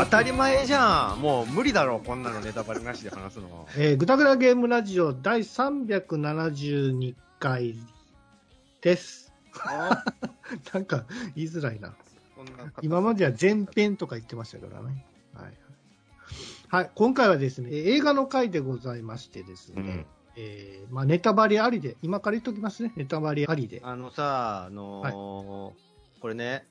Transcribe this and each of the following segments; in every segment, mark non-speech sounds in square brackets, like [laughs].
当たり前じゃん。もう無理だろ、こんなのネタバレなしで話すの。えー、ぐだぐだゲームラジオ第372回です。[laughs] なんか言いづらいな。今までは前編とか言ってましたからね。はい。はい、今回はですね、映画の回でございましてですね、うんえーまあ、ネタバレありで、今から言っときますね、ネタバレありで。あのさ、あのーこれね、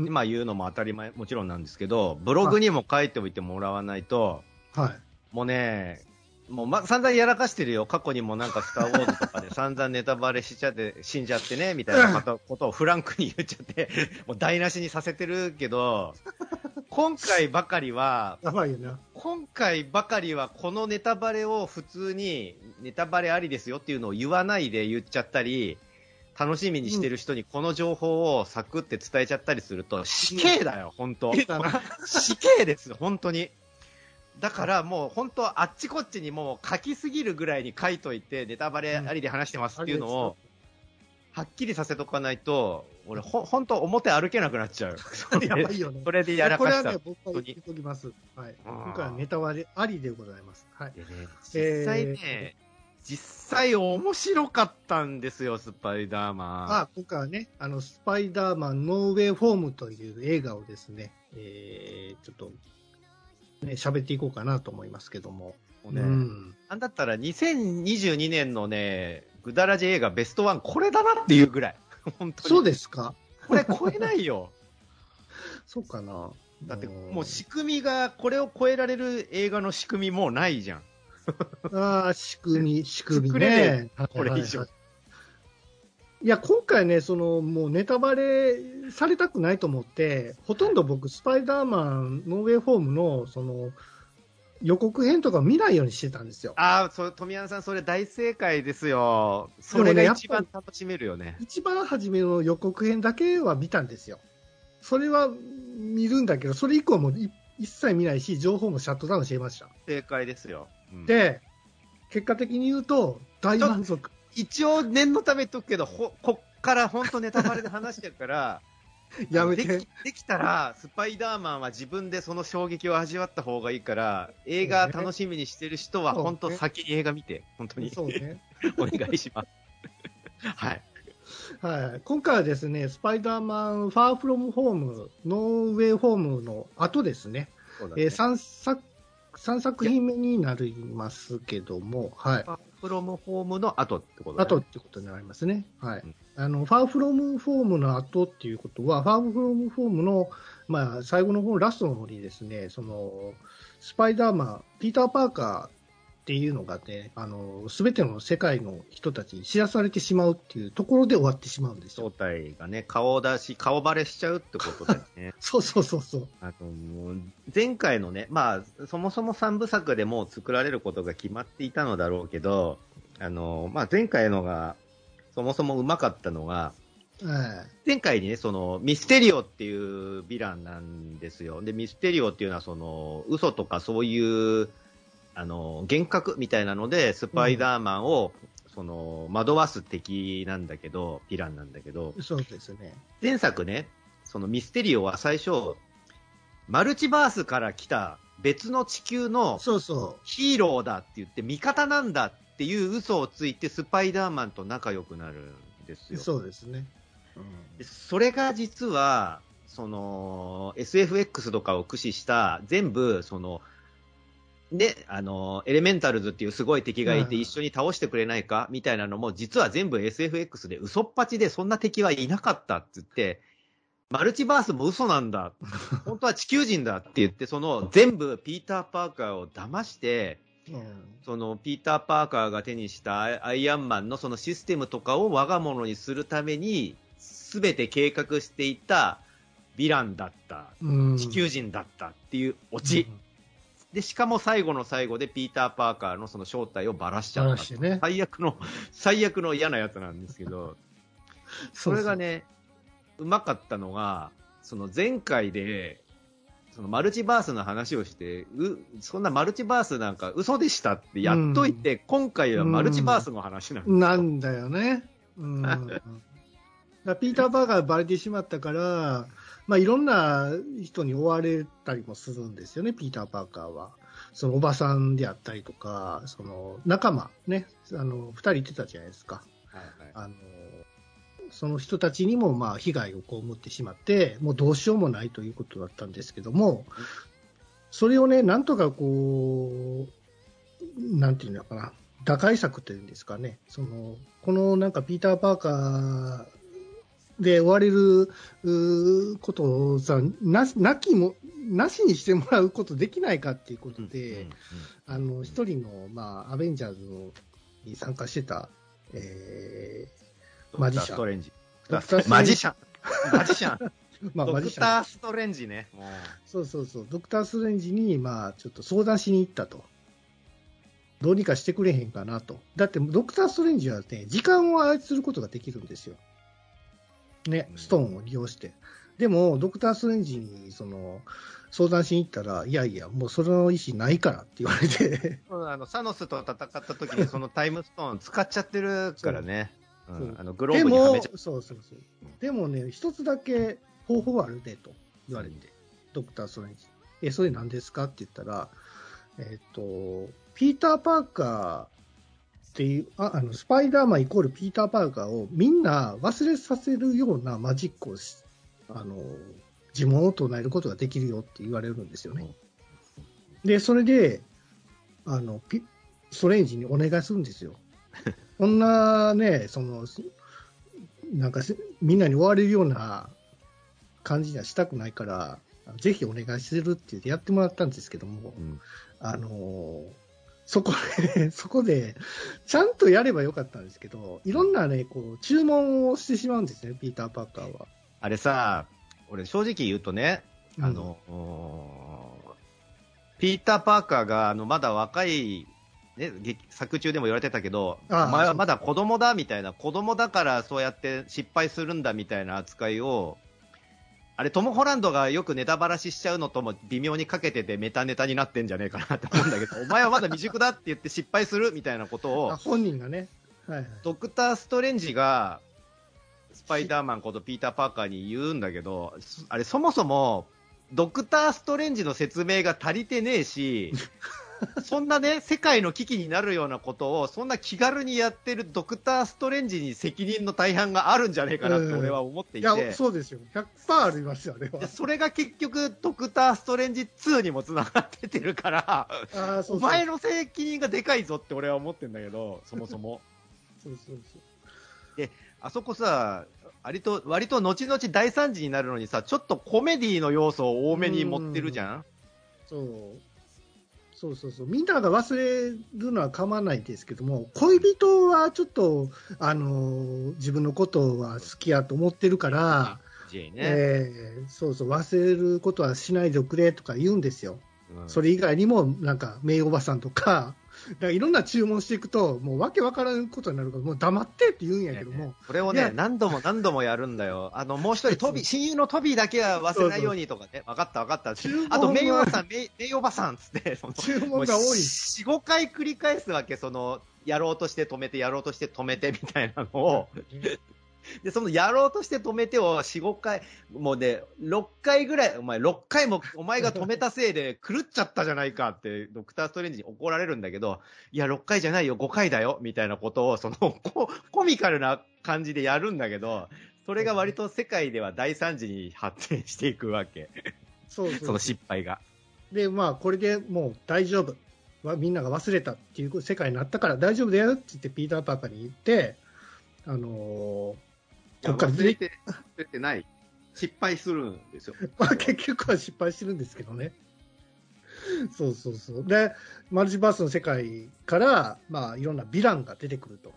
ん今言うのも当たり前、もちろんなんですけど、ブログにも書いておいてもらわないと、はい。もうね、もう、ま、散々やらかしてるよ。過去にもなんかスター・ウォーズとかで [laughs] 散々ネタバレしちゃって、死んじゃってね、みたいなことをフランクに言っちゃって、もう台無しにさせてるけど、[laughs] 今回ばかりは。今回ばかりはこのネタバレを普通にネタバレありですよっていうのを言わないで言っちゃったり、楽しみにしてる人にこの情報をサクって伝えちゃったりすると死刑だよ、本当。死刑です、本当に。だからもう本当あっちこっちにもう書きすぎるぐらいに書いといてネタバレありで話してますっていうのをはっきりさせとかないと俺ほ本当表歩けなくなっちゃう。[laughs] それやばいよね。[laughs] それでやらかしたこれはね、僕は言っておきます。はい。今回はネタバレありでございます。はい。実際ね、え実際面白かったんですよ、スパイダーマン。あ今回はね、あの、スパイダーマンノーウェイフォームという映画をですね、えー、ちょっと、ね、喋っていこうかなと思いますけども。もうね、うん。なんだったら2022年のね、グダラジ映画ベストワンこれだなっていうぐらい。[laughs] 本当に。そうですか？これ超えないよ。[laughs] そうかなだってんもう仕組みが、これを超えられる映画の仕組みもうないじゃん。[laughs] ああ、仕組み、仕組みねね。これ以上はいや、今回ね、その、もうネタバレされたくないと思って、ほとんど僕、スパイダーマン、ノーウェイフォームの、その、予告編とか見ないようにしてたんですよ。ああ、それ、富山さん、それ大正解ですよ。それが一番楽しめるよね。一番初めの予告編だけは見たんですよ。それは見るんだけど、それ以降もい一切見ないし、情報もシャットダウンしてました。正解ですよ。うんで、結果的に言うと、大満足。一応念のため言っとくけど、ほこっから本当ネタバレで話してるから、[laughs] やめでてき。できたら、スパイダーマンは自分でその衝撃を味わった方がいいから、映画楽しみにしてる人は本当先に映画見て、本当にそうね。[laughs] お願いします。はい。はい、今回はですね、スパイダーマン、ファーフロムホーム、ノーウェイホームの後ですね、ねえー、3, 作三作品目になりますけども、はい、ファーフロムホームの後ってことだね。後ってことになりますね。はいうんあのファーフロムホームの後っていうことは、ファーフロムホームの、まあ、最後の方、ラストの方にですね、そのスパイダーマン、ピーター・パーカーっていうのがね、あの全ての世界の人たちに知らされてしまうっていうところで終わってしまうんですよ。正体がね、顔出し、顔バレしちゃうってことだよね。[laughs] そうそうそうそう。あのもう前回のね、まあ、そもそも3部作でもう作られることが決まっていたのだろうけど、あのまあ、前回のが、そもそもうまかったのが、はい前回にね、そのミステリオっていうヴィランなんですよ。で、ミステリオっていうのは、その嘘とかそういう、あの幻覚みたいなので、スパイダーマンを、その惑わす敵なんだけど、ヴィランなんだけど、そうですね。前作ね、そのミステリオは最初、マルチバースから来た別の地球のそうそヒーローだって言って味方なんだっていう嘘をついてスパイダーマンと仲良くなるんですう。よ。そうですね。でそれが実は、その SFX とかを駆使した全部、その、ね、あの、エレメンタルズっていうすごい敵がいてうん。一緒に倒してくれないかみたいなのも、実は全部 SFX で嘘っぱちでそんな敵はいなかったって言って、マルチバースも嘘なんだ。本当は地球人だって言って、その全部ピーター・パーカーを騙して、うん。そのピーター・パーカーが手にしたアイアンマンのそのシステムとかを我が物にするために、すべて計画していたヴィランだった、うん。地球人だったっていうオチ。で、しかも最後の最後でピーター・パーカーのその正体をばらしちゃった。ね最悪の、最悪の嫌なやつなんですけど、[laughs] それがね、うまかったのが、その前回で、そのマルチバースの話をして、う、そんなマルチバースなんか嘘でしたってやっといて、今回はマルチバースの話なんですよ。なんだよね。うん、[laughs] だピーター・バーガーバレてしまったから、まあ、いろんな人に追われたりもするんですよね、ピーター・パーカーは。そのおばさんであったりとか、その仲間、ね、あの、二人いてたじゃないですか。はいはい。あの、その人たちにもまあ被害を被ってしまって、もうどうしようもないということだったんですけども、それをね、なんとかこう、なんていうのかな、打開策というんですかね、その、このなんかピーター・パーカーで追われることをさ、なし、なきも、なしにしてもらうことできないかっていうことで、あの、一人の、まあ、アベンジャーズのに参加してた、えー、マジシャンドクターストレンジ。マジシャン。マジシャン。[laughs] まあ、ドクマジシャンターストレンジね。そうそうそう、ドクター・ストレンジに、まあ、ちょっと相談しに行ったと。どうにかしてくれへんかなと。だって、ドクター・ストレンジはね、時間を操ることができるんですよ。ねう、んストーンを利用して。でも、ドクター・ストレンジに、その、相談しに行ったら、いやいや、もうその意思ないからって言われて、うんあのサノスと戦った時にそのタイムストーン使っちゃってるからね。うんあのグローでもブにはめちゃ、そうそうそう。でもね、一つだけ方法あるでと言われて、ドクター・ストレンジ。え、それ何ですかって言ったら、えっ、と、ピーター・パーカーっていう、ああの、スパイダーマンイコールピーター・パーカーをみんな忘れさせるようなマジックをし、あの、呪文を唱えることができるよって言われるんですよね。で、それで、あの、ピストレンジにお願いするんですよ。[laughs] こんなね、その、なんかせみんなに追われるような感じにはしたくないから、ぜひお願いするって言ってやってもらったんですけども、うんあのーそこで、[laughs] そこで、ちゃんとやればよかったんですけど、いろんなね、こう、注文をしてしまうんですね、ピーター・パーカーは。あれさ、俺正直言うとね、うんあの、ピーター・パーカーがあのまだ若い、ね、劇作中でも言われてたけど、ああお前はまだ子供だみたいな、子供だからそうやって失敗するんだみたいな扱いを、あれ、トム・ホランドがよくネタばらししちゃうのとも微妙にかけててメタネタになってんじゃねえかなって思うんだけど、[laughs] お前はまだ未熟だって言って失敗するみたいなことを、あ本人がね。はいはい。ドクター・ストレンジが、スパイダーマンことピーター・パーカーに言うんだけど、そあれ、そもそも、ドクター・ストレンジの説明が足りてねえし、[laughs] そんなね、世界の危機になるようなことを、そんな気軽にやってるドクター・ストレンジに責任の大半があるんじゃねえかなって俺は思っていて、いや、そうですよ。100%ありますよ、あれはで。それが結局、ドクター・ストレンジ2にもつながっててるから、あーそうお前の責任がでかいぞって俺は思ってんだけど、そもそも。そうそうそう。あそこさ、割と、割と後々大惨事になるのにさ、ちょっとコメディの要素を多めに持ってるじゃんそう。そうそうそう。みんなが忘れるのは構わないですけども、恋人はちょっと、あの、自分のことは好きやと思ってるから、ね。えーそうそう、忘れることはしないでくれとか言うんですよ。うんそれ以外にも、なんか、名誉おばさんとからいろんな注文していくと、もうわけわからんことになるから、もう黙ってって言うんやけども、これをね、何度も何度もやるんだよ。あの、もう一人、トビー、親友のトビーだけは忘れないようにとかね。分かった分かった。注文はあと、名誉おばさん、名名誉おばさんっつって、その注文が多い。4、5回繰り返すわけ、その、やろうとして止めて、やろうとして止めてみたいなのを、[laughs] で、そのやろうとして止めてを4、5回、もうね、6回ぐらい、お前6回もお前が止めたせいで [laughs] 狂っちゃったじゃないかって、ドクターストレンジに怒られるんだけど、いや、6回じゃないよ、5回だよ、みたいなことを、そのコ、コミカルな感じでやるんだけど、それが割と世界では大惨事に発展していくわけ。そうそうその失敗が。で、まあ、これでもう大丈夫。わみんなが忘れたっていう世界になったから大丈夫だよって言ってピーター・パーカーに言って、あのーこっから出て、て、忘れてない。失敗するんですよ。[laughs] まあ、結局は失敗してるんですけどね。そうそうそう。で、マルチバースの世界から、まあ、いろんなヴィランが出てくると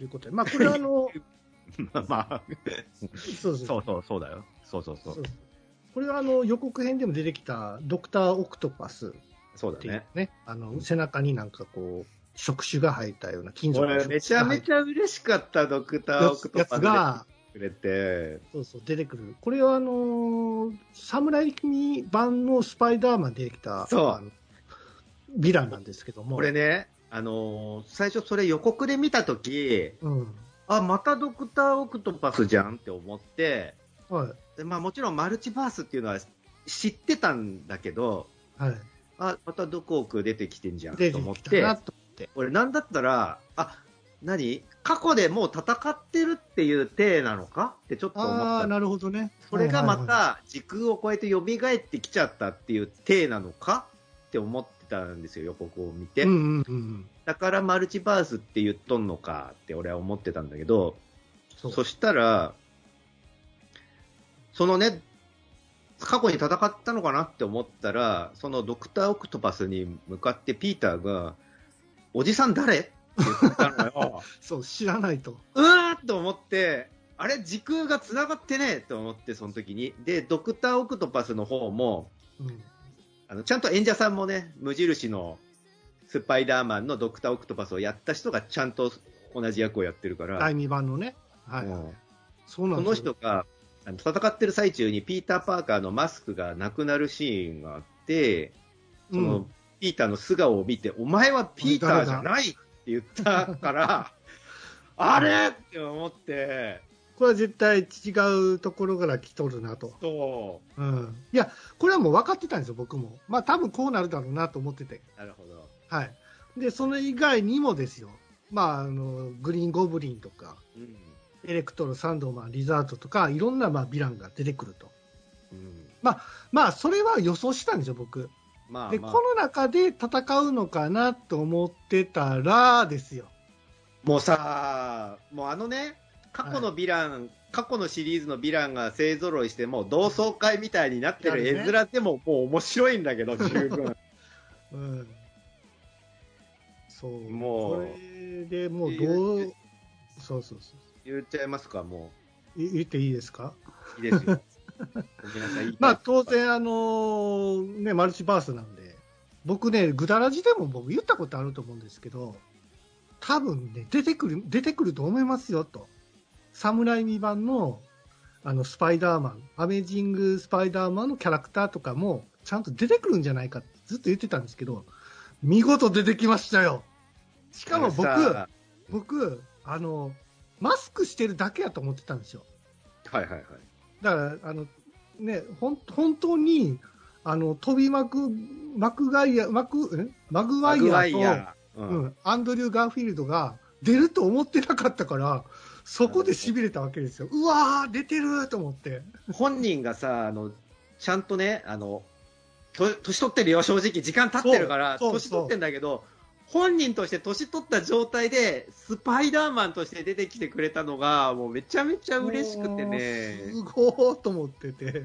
いうことで、まあ、これはあの、[laughs] まあまあ、そうそうそうそう、だよ。そうそうそうそう。これはあの予告編でも出てきたドクター・オクトパスそうだねね。あの背中になんかこう触手が入ったような金属めちゃめゃちゃ嬉しかった、ドクター・オクトパがくれて。そうそう出てくるこれはあのー侍版のスパイダーマンで出てきたそうヴィランなんですけどもこれね、あのー最初それ予告で見たとき、うんあ、またドクター・オクトパスじゃんって思って、はいでまあ、もちろんマルチバースっていうのは知ってたんだけど、はい。あ、またどこく出てきてんじゃん出と思っててきた、なと思って。俺なんだったら、あ、何？過去でもう戦ってるっていう体なのか？ってちょっと思ああ、った。なるほどね。それがまた時空を超えて蘇ってきちゃったっていう体なのか？って思ってたんですよ、予告を見て。うんうんうん。だからマルチバースって言っとんのかって俺は思ってたんだけど、そしたら、そのね、過去に戦ったのかなって思ったら、そのドクター・オクトパスに向かってピーターが、おじさん誰？って言ったのよ。[laughs] そう、知らないと。うわーっと思って、あれ、時空が繋がってねえと思って、その時に。で、ドクター・オクトパスの方も、うん。あのちゃんと演者さんもね、無印のスパイダーマンのドクター・オクトパスをやった人がちゃんと同じ役をやってるから、第2版のね。はい。うんその人があの戦ってる最中にピーター・パーカーのマスクがなくなるシーンがあって、その、うんピーターの素顔を見て、お前はピーターじゃないって言ったから、[laughs] あれ？って思って、これは絶対違うところから来とるなと。そうん。いや、これはもう分かってたんですよ、僕も。まあ、多分こうなるだろうなと思ってて。う、なるほど。はい。で、それ以外にもですよ。まあ、あの、グリーンゴブリンとか、うんエレクトロ、サンドマン、リザートとか、いろんな、まあ、ヴィランが出てくると。うんまあ、それは予想したんですよ、僕。で、まあまあこの中で戦うのかなと思ってたらですよ。もうさ、もうあのね、過去のヴィラン、過去のシリーズのヴィランが勢ぞろいして、もう同窓会みたいになってる絵面でももう面白いんだけど、[laughs] 十分。うん。そう。もうこれでもうどう、そうそうそ言っちゃいますか、もう。い言っていいですか？う。いいですよ。[laughs] まあ当然、あのーね、マルチバースなんで、僕ね、グダラジでも僕言ったことあると思うんですけど、多分ね、出てくる、出てくると思いますよと。侍未版の、あの、スパイダーマン、アメージングスパイダーマンのキャラクターとかも、ちゃんと出てくるんじゃないかってずっと言ってたんですけど、見事出てきましたよ。しかも僕、僕、あの、マスクしてるだけやと思ってたんですよ。はいはいはい。だから、あの、ね、ほん、本当に、あの、飛びまく、マクガイア、マク、んマグワイア。と、ううんん、アンドリュー・ガーフィールドが出ると思ってなかったから、そこで痺れたわけですよ。うわー、出てると思って。本人がさ、あの、ちゃんとね、あの、と年取ってるよ、正直。時間経ってるから、年取ってんだけど、本人として年取った状態で、スパイダーマンとして出てきてくれたのが、もうめちゃめちゃ嬉しくてね。すごーと思ってて。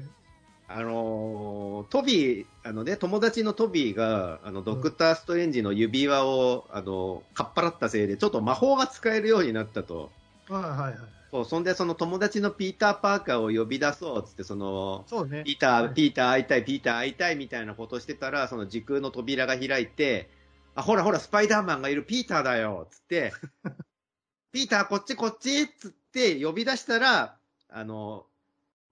あのートビー、あのね、友達のトビーが、あの、ドクター・ストレンジの指輪を、あの、かっぱらったせいで、ちょっと魔法が使えるようになったと。はいはいはい。そう、そんで、その友達のピーター・パーカーを呼び出そうっつって、その、そうね。ピーター、はいピーター会いたい、ピーター会いたいみたいなことしてたら、その時空の扉が開いて、あ、ほらほら、スパイダーマンがいるピーターだよつって、[laughs] ピーターこっちこっちっつって呼び出したら、あの、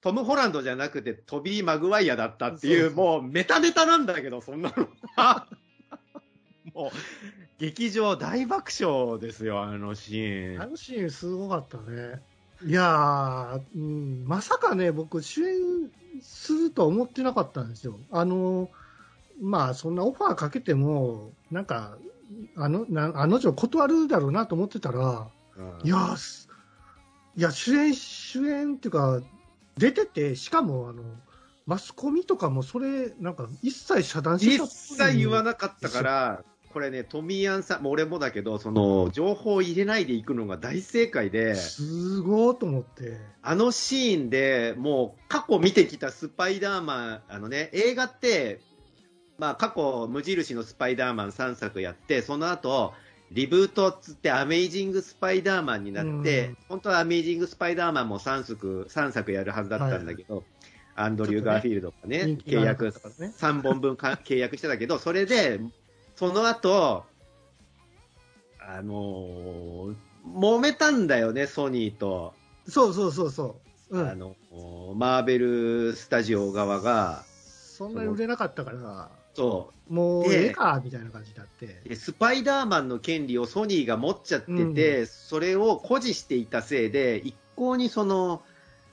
トム・ホランドじゃなくてトビー・マグワイアだったっていう、もうメタネタなんだけど、そんなの。[laughs] もう、劇場大爆笑ですよ、あのシーン。あのシーンすごかったね。いやー、うん、まさかね、僕、主演するとは思ってなかったんですよ。あの、まあ、そんなオファーかけても、なんか、あの、なあの女断るだろうなと思ってたら、うんいやいや、主演、主演っていうか、出てて、しかも、あの、マスコミとかもそれ、なんか、一切遮断してた一切言わなかったから、これね、トミー・アンさん、もう俺もだけど、その、情報を入れないでいくのが大正解で、すごーと思って。あのシーンでもう過去見てきたスパイダーマン、あのね、映画って、まあ過去無印のスパイダーマン3作やって、その後、リブートっつってアメイジングスパイダーマンになって、うん本当はアメイジングスパイダーマンも3作、3作やるはずだったんだけど、アンドリュー・ガーフィールドがね、人気がな契約かったからね3本分か契約してたけど、それで、その後、あのー揉めたんだよね、ソニーと。そうそうそうそう。うん。あの、マーベルスタジオ側が、そんなに売れなかったから、そもうでええか、みたいな感じになって。スパイダーマンの権利をソニーが持っちゃってて、それを誇示していたせいで、一向にその、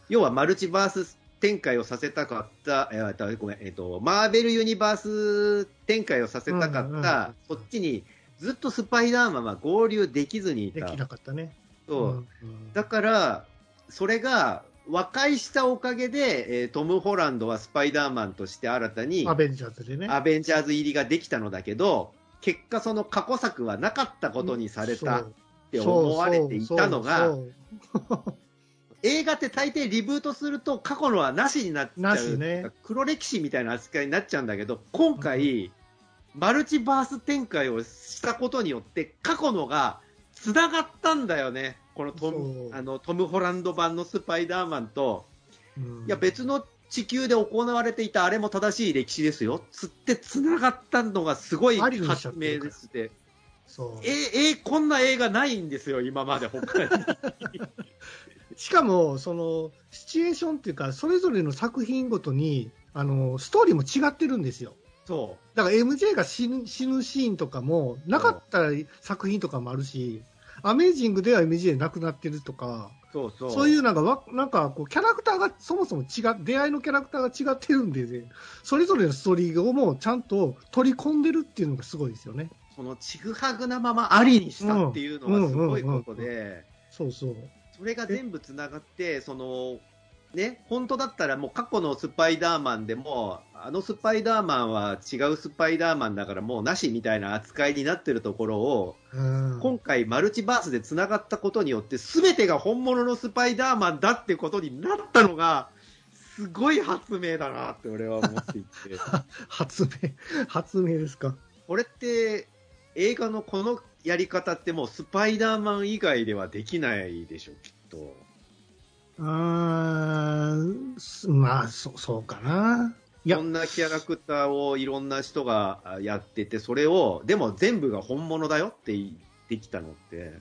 要はマルチバース展開をさせたかった、えー、ごめん、えっ、と、マーベルユニバース展開をさせたかった、うんうんうんそっちにずっとスパイダーマンは合流できずにいた。できなかったね。そううんうんだから、それが和解したおかげで、えートム・ホランドはスパイダーマンとして新たにアベンジャーズでね。アベンジャーズ入りができたのだけど、結果その過去作はなかったことにされたって思われていたのが、[laughs] 映画って大抵リブートすると過去のはなしになっちゃなう、しね黒歴史みたいな扱いになっちゃうんだけど、今回、マルチバース展開をしたことによって、過去のが繋がったんだよね。このトムあのトム・ホランド版のスパイダーマンと、うんいや別の地球で行われていたあれも正しい歴史ですよ。つって繋がったのがすごい発明ですって。そうえ、え、こんな映画ないんですよ、今まで他に。[laughs] しかも、その、シチュエーションっていうか、それぞれの作品ごとに、あの、ストーリーも違ってるんですよ。そだから MJ が死ぬ死ぬシーンとかも、なかった作品とかもあるし、アメージングでは MJ 亡くなってるとか、う、そうそう。そういうなんかわ、なんかこう、キャラクターがそもそも違う、出会いのキャラクターが違ってるんで、ね、それぞれのストーリーをもうちゃんと取り込んでるっていうのがすごいですよね。そのちぐはぐなままありにしたっていうのがすごいことで、そうそう。それが全部つながって、その、ね、本当だったらもう過去のスパイダーマンでも、あのスパイダーマンは違うスパイダーマンだからもうなしみたいな扱いになってるところを、うん今回マルチバースでつながったことによって、全てが本物のスパイダーマンだってことになったのが、すごい発明だなって俺は思っていて。[laughs] 発明、発明ですか？これって映画のこのやり方ってもうスパイダーマン以外ではできないでしょ、きっと。うーん、すまあ、そそうかな。いろんなキャラクターをいろんな人があやってて、それを、でも全部が本物だよってできたのって、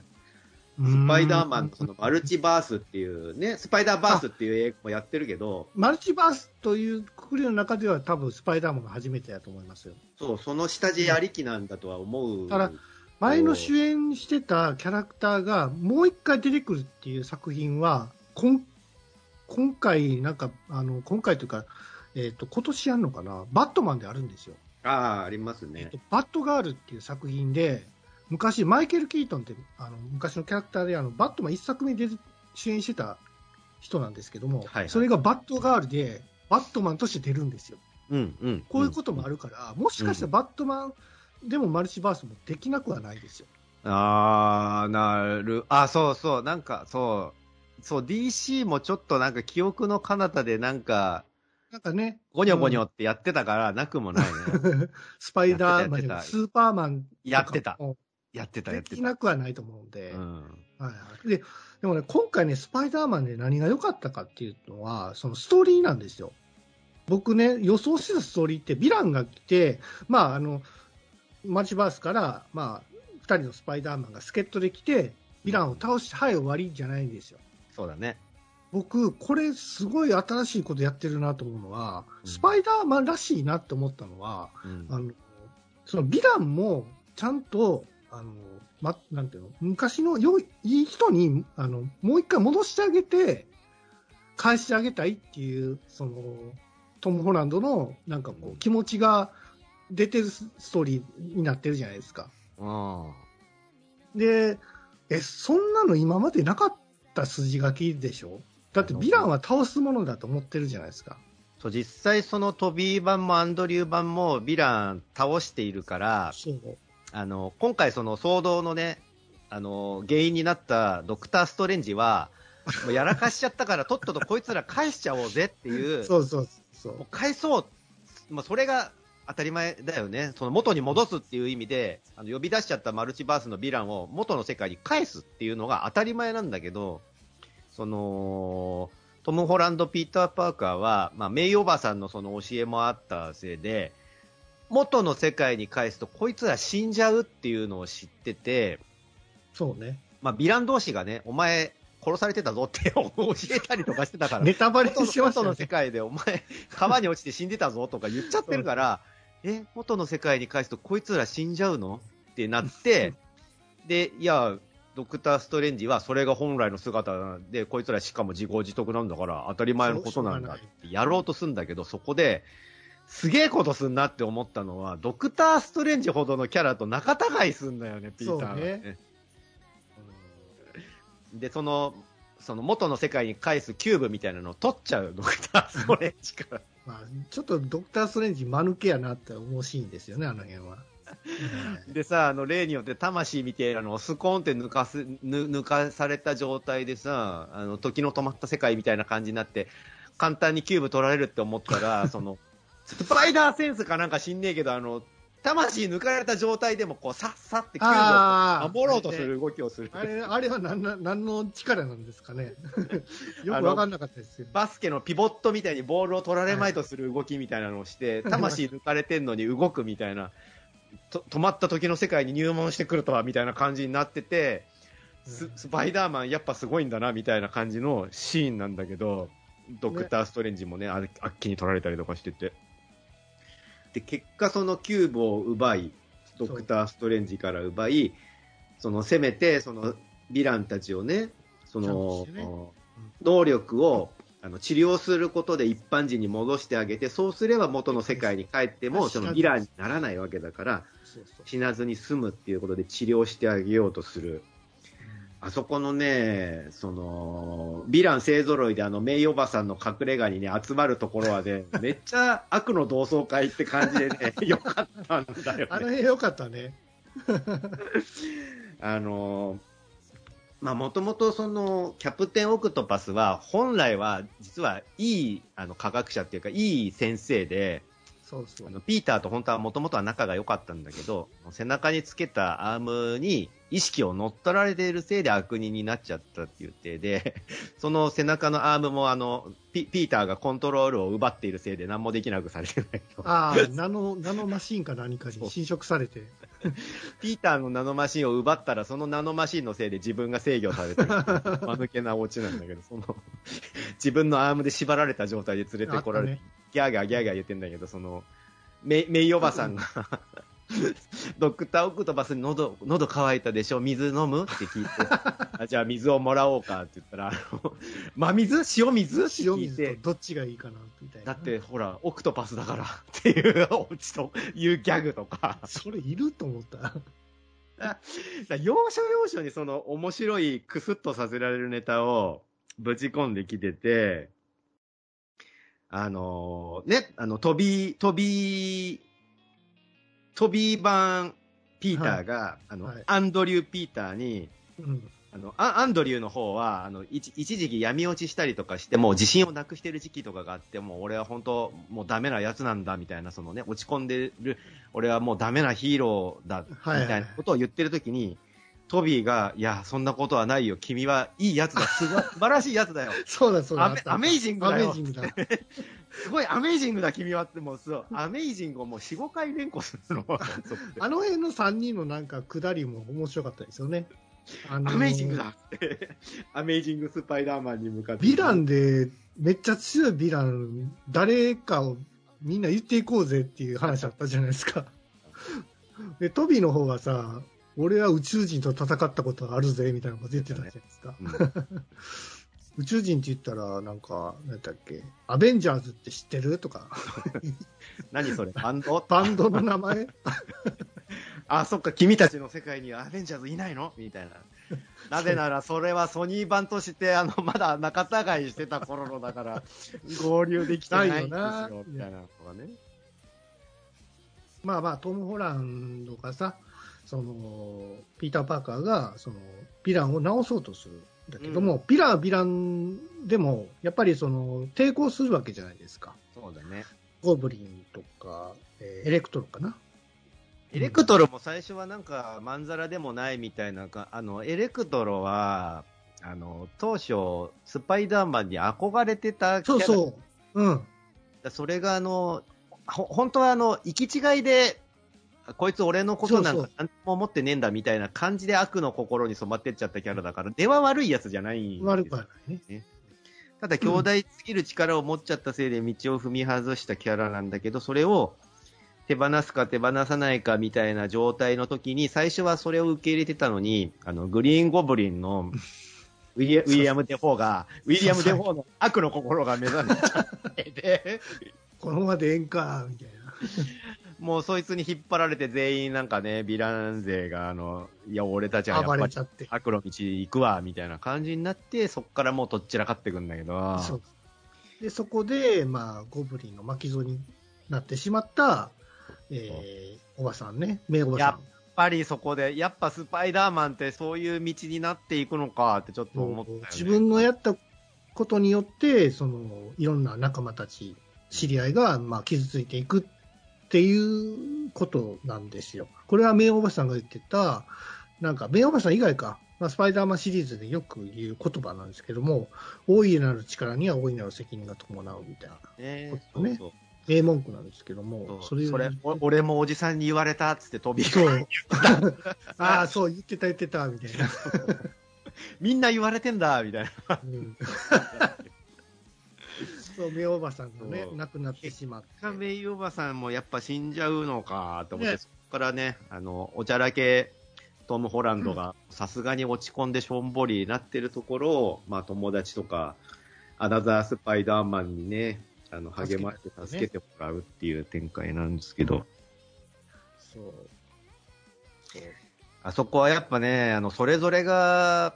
スパイダーマンのそのマルチバースっていうね、スパイダーバースっていう映画もやってるけど、マルチバースというくくりの中では多分スパイダーマンが初めてだと思いますよ。そう、その下地ありきなんだとは思う。ただ前の主演してたキャラクターがもう一回出てくるっていう作品は、こん今回、なんか、あの、今回というか、えっ、と、今年やるのかな？バットマンであるんですよ。ああ、ありますねえっと。バットガールっていう作品で、昔、マイケル・キートンって、あの昔のキャラクターで、あのバットマン一作目で主演してた人なんですけども、はいはいそれがバットガールで、バットマンとして出るんですよ。うんうん。こういうこともあるから、もしかしたらバットマンでもマルチバースもできなくはないですよ。ああ、なる。あ、そうそう。なんか、そう。そう、DC もちょっとなんか記憶の彼方でなんか、なんかね、ゴニョゴニョってやってたから、なくもないね。[laughs] スパイダーマンスーパーマンやってたもやってた、やできってた。なくはないと思うんで、うん。はいはい、ででもね、今回ね、スパイダーマンで何が良かったかっていうのは、そのストーリーなんですよ。僕ね、予想してたストーリーって、ヴィランが来て、まあ、あの、マルチバースから、まあ、2人のスパイダーマンが助っ人で来て、ヴィランを倒して、はい、終わりじゃないんですよ。そうだね。僕、これ、すごい新しいことやってるなと思うのは、うんスパイダーマンらしいなって思ったのは、うんあのそのヴィランもちゃんと、あのま、なんていうの、昔の良いいい人にあのもう一回戻してあげて、返してあげたいっていう、そのトム・ホランドのなんかこう気持ちが出てるスストーリーになってるじゃないですか。うん。で、え、そんなの今までなかった筋書きでしょ？だってヴィランは倒すものだと思ってるじゃないですか。そう、実際そのトビー版もアンドリュー版もヴィラン倒しているから。あの、今回その騒動のね、あの、原因になったドクター・ストレンジは、もうやらかしちゃったから、[laughs] とっととこいつら返しちゃおうぜっていう、そうそうそうもう。返そう、まあ、それが当たり前だよね、その元に戻すっていう意味で、あの呼び出しちゃったマルチバースのヴィランを元の世界に返すっていうのが当たり前なんだけど、そのトム・ホランド、ピーター・パーカーは、まあ、メイおばさんのその教えもあったせいで、元の世界に返すと、こいつら死んじゃうっていうのを知ってて、そうね。まあ、ヴィラン同士がね、お前、殺されてたぞって [laughs] 教えたりとかしてたから、ネタバレしましたよね。元の世界でお前、川に落ちて死んでたぞとか言っちゃってるから、え、元の世界に返すとこいつら死んじゃうの？ってなって、[laughs] で、いや、ドクター・ストレンジはそれが本来の姿なんで、こいつらしかも自業自得なんだから当たり前のことなんだってやろうとするんだけど、そこで、すげえことすんなって思ったのは、ドクター・ストレンジほどのキャラと仲違いすんだよね、ピーターが、ね。ねで、その、その元の世界に返すキューブみたいなのを取っちゃう、ドクター・ストレンジから。まあ、ちょっとドクター・ストレンジ、間抜けやなって思うシーンですよね、あの辺は。[laughs] でさ、あの、例によって魂みたいなのをスコーンって抜かす、抜かされた状態でさ、あの、時の止まった世界みたいな感じになって、簡単にキューブ取られるって思ったら、その、[laughs] スパイダーセンスかなんか知んねえけど、あの、魂抜かれた状態でも、こう、さっさってキューブを守ろうとする動きをする。あれ、あれは何何の力なんですかね。[laughs] よくわかんなかったですよ。バスケのピボットみたいにボールを取られまいとする動きみたいなのをして、魂抜かれてんのに動くみたいな。と止まった時の世界に入門してくるとはみたいな感じになってて、ススパイダーマンやっぱすごいんだなみたいな感じのシーンなんだけど、ドクター・ストレンジもね、ああっきに取られたりとかしてて。で、結果そのキューブを奪い、ドクター・ストレンジから奪い、そのせめて、そのヴィランたちをね、その、能力をあの治療することで一般人に戻してあげて、そうすれば元の世界に帰っても、そのヴィランにならないわけだから、死なずに済むっていうことで治療してあげようとする。あそこのね、その、ヴィラン勢揃いであの、メイおばさんの隠れ家にね、集まるところはね、[laughs] めっちゃ悪の同窓会って感じでね、[laughs] よかったんだよね。あの辺よかったね。[laughs] あのまあ、もともとその、キャプテンオクトパスは、本来は、実はいい、あの、科学者っていうか、いい先生で、そうそうあのピーターと本当はもともとは仲が良かったんだけど、背中につけたアームに意識を乗っ取られているせいで悪人になっちゃったっていう体で、[laughs] その背中のアームもあのピピーターがコントロールを奪っているせいで何もできなくされてないああ、ナノ、ナノマシンか何かに侵食されて。[laughs] ピーターのナノマシンを奪ったら、そのナノマシンのせいで自分が制御されてる。間抜けなオチなんだけど、その、[laughs] 自分のアームで縛られた状態で連れてこられて、ね、ギャーギャーギャーギャー言ってんだけど、その、メメイおばさんが [laughs] ドクターオクトパスに喉、喉乾いたでしょ？水飲む？って聞いて、[laughs] あじゃあ水をもらおうかって言ったら、真水？塩水？塩水とどっちがいいかなみたいな。だってほら、オクトパスだから [laughs] っていうオチというギャグとか。それいると思った。要所要所にその面白いクスッとさせられるネタをぶち込んできてて、あのー、ね、あの、飛び、飛び、飛び版ピーターが、はい、あの、はい、アンドリュー・ピーターに、うん、あのアンドリューの方はあの一一時期闇落ちしたりとかして、もう自信をなくしてる時期とかがあって、もう俺は本当、もうダメなやつなんだみたいな、そのね、落ち込んでる、俺はもうダメなヒーローだみたいなことを言ってるときに、はいはいトビーが、いや、そんなことはないよ。君はいいやつだ。すご素晴らしいやつだよ。[laughs] そうだ、そうだ。アメイジングだよ。アメイジングだ。すごいアメイジングだ、君はって、もう、そう、アメイジングをもう4、5回連呼するの。[laughs] あの辺の3人のなんか、下りも面白かったですよね。あのー、アメイジングだって。[laughs] アメイジングスパイダーマンに向かって。ヴィランで、めっちゃ強いヴィラン、誰かをみんな言っていこうぜっていう話あったじゃないですか。で、トビーの方はさ、俺は宇宙人と戦ったことがあるぜみたいなこと言ってたじゃないですか。うん、[laughs] 宇宙人って言ったら、なんか、なんだっけ、アベンジャーズって知ってる？とか。[laughs] 何それ、バンド？[laughs] バンドの名前？あ、そっか、君たちの世界にはアベンジャーズいないの？みたいな。なぜなら、それはソニー版として、あの、まだ仲違いしてた頃のだから、合流できてないんですよ、みたいなとかね。まあまあ、トム・ホランドがさ、そのピーター・パーカーがそのヴィランを直そうとするんだけども、うん、ヴィランはヴィランでもやっぱりその抵抗するわけじゃないですか。そうだね。ゴブリンとか、えー、エレクトロかな。エレクトロも最初はなんか、まんざらでもないみたいなか、あの、エレクトロは、あの、当初、スパイダーマンに憧れてたキャラそうそう。うん。それがあの、ほ本当はあの、行き違いでこいつ俺のことなんか何も思ってねえんだみたいな感じで悪の心に染まってっちゃったキャラだから、出は悪いやつじゃないんです悪くはないね。ただ、兄弟すぎる力を持っちゃったせいで道を踏み外したキャラなんだけど、それを、手放すか手放さないかみたいな状態の時に、最初はそれを受け入れてたのに、あの、グリーンゴブリンのウィリアウィリアム・デフォーが、ウィリアム・デフォーの悪の心が目覚めちゃってこのままでええんか、みたいな。もうそいつに引っ張られて全員なんかね、ヴィラン勢が、あの、いや、俺たちはやっぱり悪の道行くわ、みたいな感じになって、そっからもうどっちらかってくんだけど。そうで、そこで、まあ、ゴブリンの巻き添になってしまった、えー、おばさんね、メイおばさん。やっぱりそこで、やっぱスパイダーマンってそういう道になっていくのかってちょっと思った、ね、自分のやったことによって、その、いろんな仲間たち、知り合いが、まあ、傷ついていくっていうことなんですよ。これは名おばさんが言ってた、なんか、名おばさん以外か、まあ、スパイダーマンシリーズでよく言う言葉なんですけども、大いなる力には大いなる責任が伴うみたいなことね。そうそう名文句なんですけども、それそれ俺もおじさんに言われたっつって飛びそう。ああ、そう、[laughs] 言ってた言ってた、みたいな。[laughs] みんな言われてんだ、みたいな。うん [laughs] そう、メイおばさんがね、亡くなってしまって。メイおばさんもやっぱ死んじゃうのかと思って、ね、そこからね、あの、おちゃらけトム・ホランドがさすがに落ち込んでしょんぼりになってるところを、まあ友達とか、アナザースパイダーマンにね、あの励まして助けてもらうっていう展開なんですけど。そう。そうあそこはやっぱね、あの、それぞれが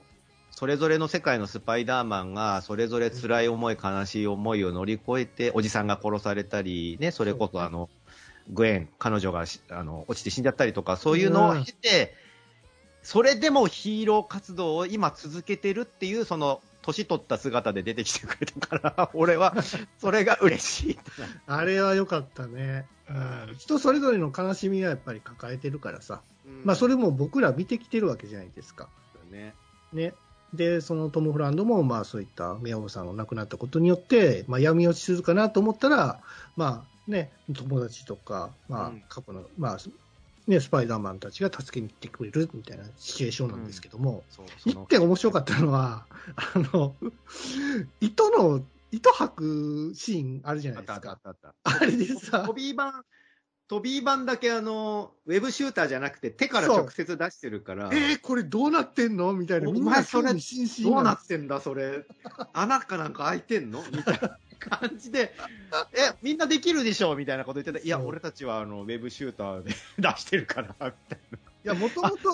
それぞれの世界のスパイダーマンが、それぞれ辛い思い、悲しい思いを乗り越えて、おじさんが殺されたり、ね、それこそあの、グエン、彼女があの落ちて死んじゃったりとか、そういうのを経て、それでもヒーロー活動を今続けてるっていう、その、年取った姿で出てきてくれたから、[laughs] 俺は、それが嬉しい。あれは良かったね。うん、人それぞれの悲しみはやっぱり抱えてるからさ。うん、まあそれも僕ら見てきてるわけじゃないですか。ね。ね。で、そのトム・フランドも、まあそういった宮尾さんが亡くなったことによって、まあ闇落ちするかなと思ったら、まあね、友達とか、まあ過去の、うん、まあ、ね、スパイダーマンたちが助けに来てくれるみたいなシチュエーションなんですけども、うん、一点面白かったのは、あの、糸の、糸吐くシーンあるじゃないですか。あれでさ、トビー版、トビー版だけあの、ウェブシューターじゃなくて手から直接出してるから。えー、これどうなってんの？みたいな。みんなそれ、どうなってんだ、それ。穴かなんか開いてんの？みたいな感じで、え、みんなできるでしょ？みたいなこと言ってた。いや、俺たちはあの、ウェブシューターで出してるから、みたいな。いや、もともと、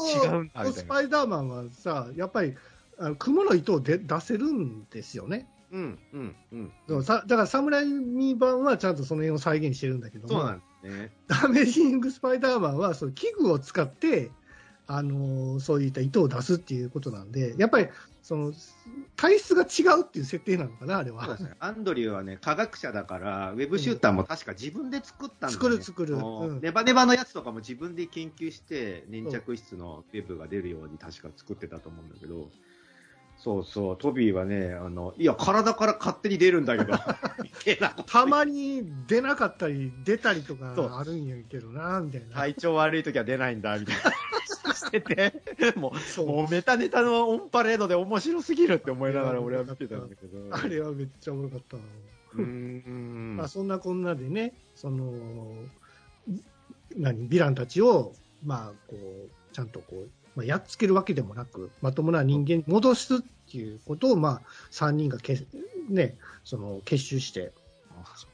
スパイダーマンはさ、やっぱり、あの雲の糸をで出せるんですよね。うんうんうん、だから侍版はちゃんとその辺を再現してるんだけどそうなんですね。[laughs] ダメージングスパイダーマンはその器具を使って、あのー、そういった糸を出すっていうことなんで、やっぱりその体質が違うっていう設定なのかな、あれは。ね、アンドリューはね、科学者だから、ウェブシューターも確か自分で作ったんだ、ね、作る作る、うん、ネバネバのやつとかも自分で研究して、粘着質のウェブが出るように確か作ってたと思うんだけど、そうそう、トビーはね、あの、いや、体から勝手に出るんだけど、[laughs] たまに出なかったり、出たりとかあるんやけどな、みたいな。体調悪い時は出ないんだ、みたいな。してて、[laughs] もう、もうメタネタのオンパレードで面白すぎるって思いながら俺は見てたんだけど。あれはめっちゃおもろかったな。うん。まあ、そんなこんなでね、その、何、ヴィランたちを、まあ、こう、ちゃんとこう、まあ、やっつけるわけでもなく、まともな人間に戻すっていうことを、まあ、3人がけ、ね、その結集して。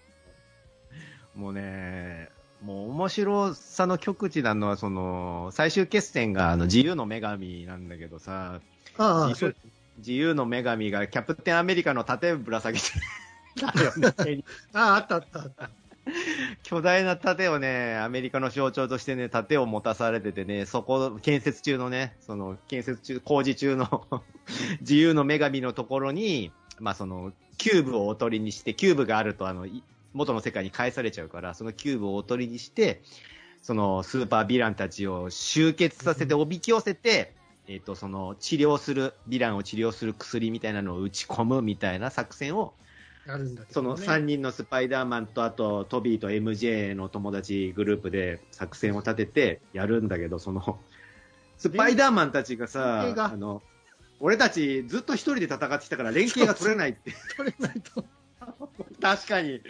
[laughs] もうね、もう面白さの極致なのは、その、最終決戦があの自由の女神なんだけどさ、ああ自由自由の女神がキャプテンアメリカの盾ぶら下げて [laughs] ああ、あったあったあった。[laughs] 巨大な盾をね、アメリカの象徴としてね、盾を持たされててね、そこ、建設中のね、その、建設中、工事中の [laughs] 自由の女神のところに、まあその、キューブをおとりにして、キューブがあると、あの、元の世界に返されちゃうから、そのキューブをおとりにして、その、スーパーヴィランたちを集結させて、おびき寄せて、えっ、ー、と、その、治療する、ヴィランを治療する薬みたいなのを打ち込むみたいな作戦を、あるんだけど、ね、その3人のスパイダーマンとあとトビーと MJ の友達グループで作戦を立ててやるんだけど、その、スパイダーマンたちがさ、あの、俺たちずっと一人で戦ってきたから連携が取れないって。取れないと。[laughs] 確かに。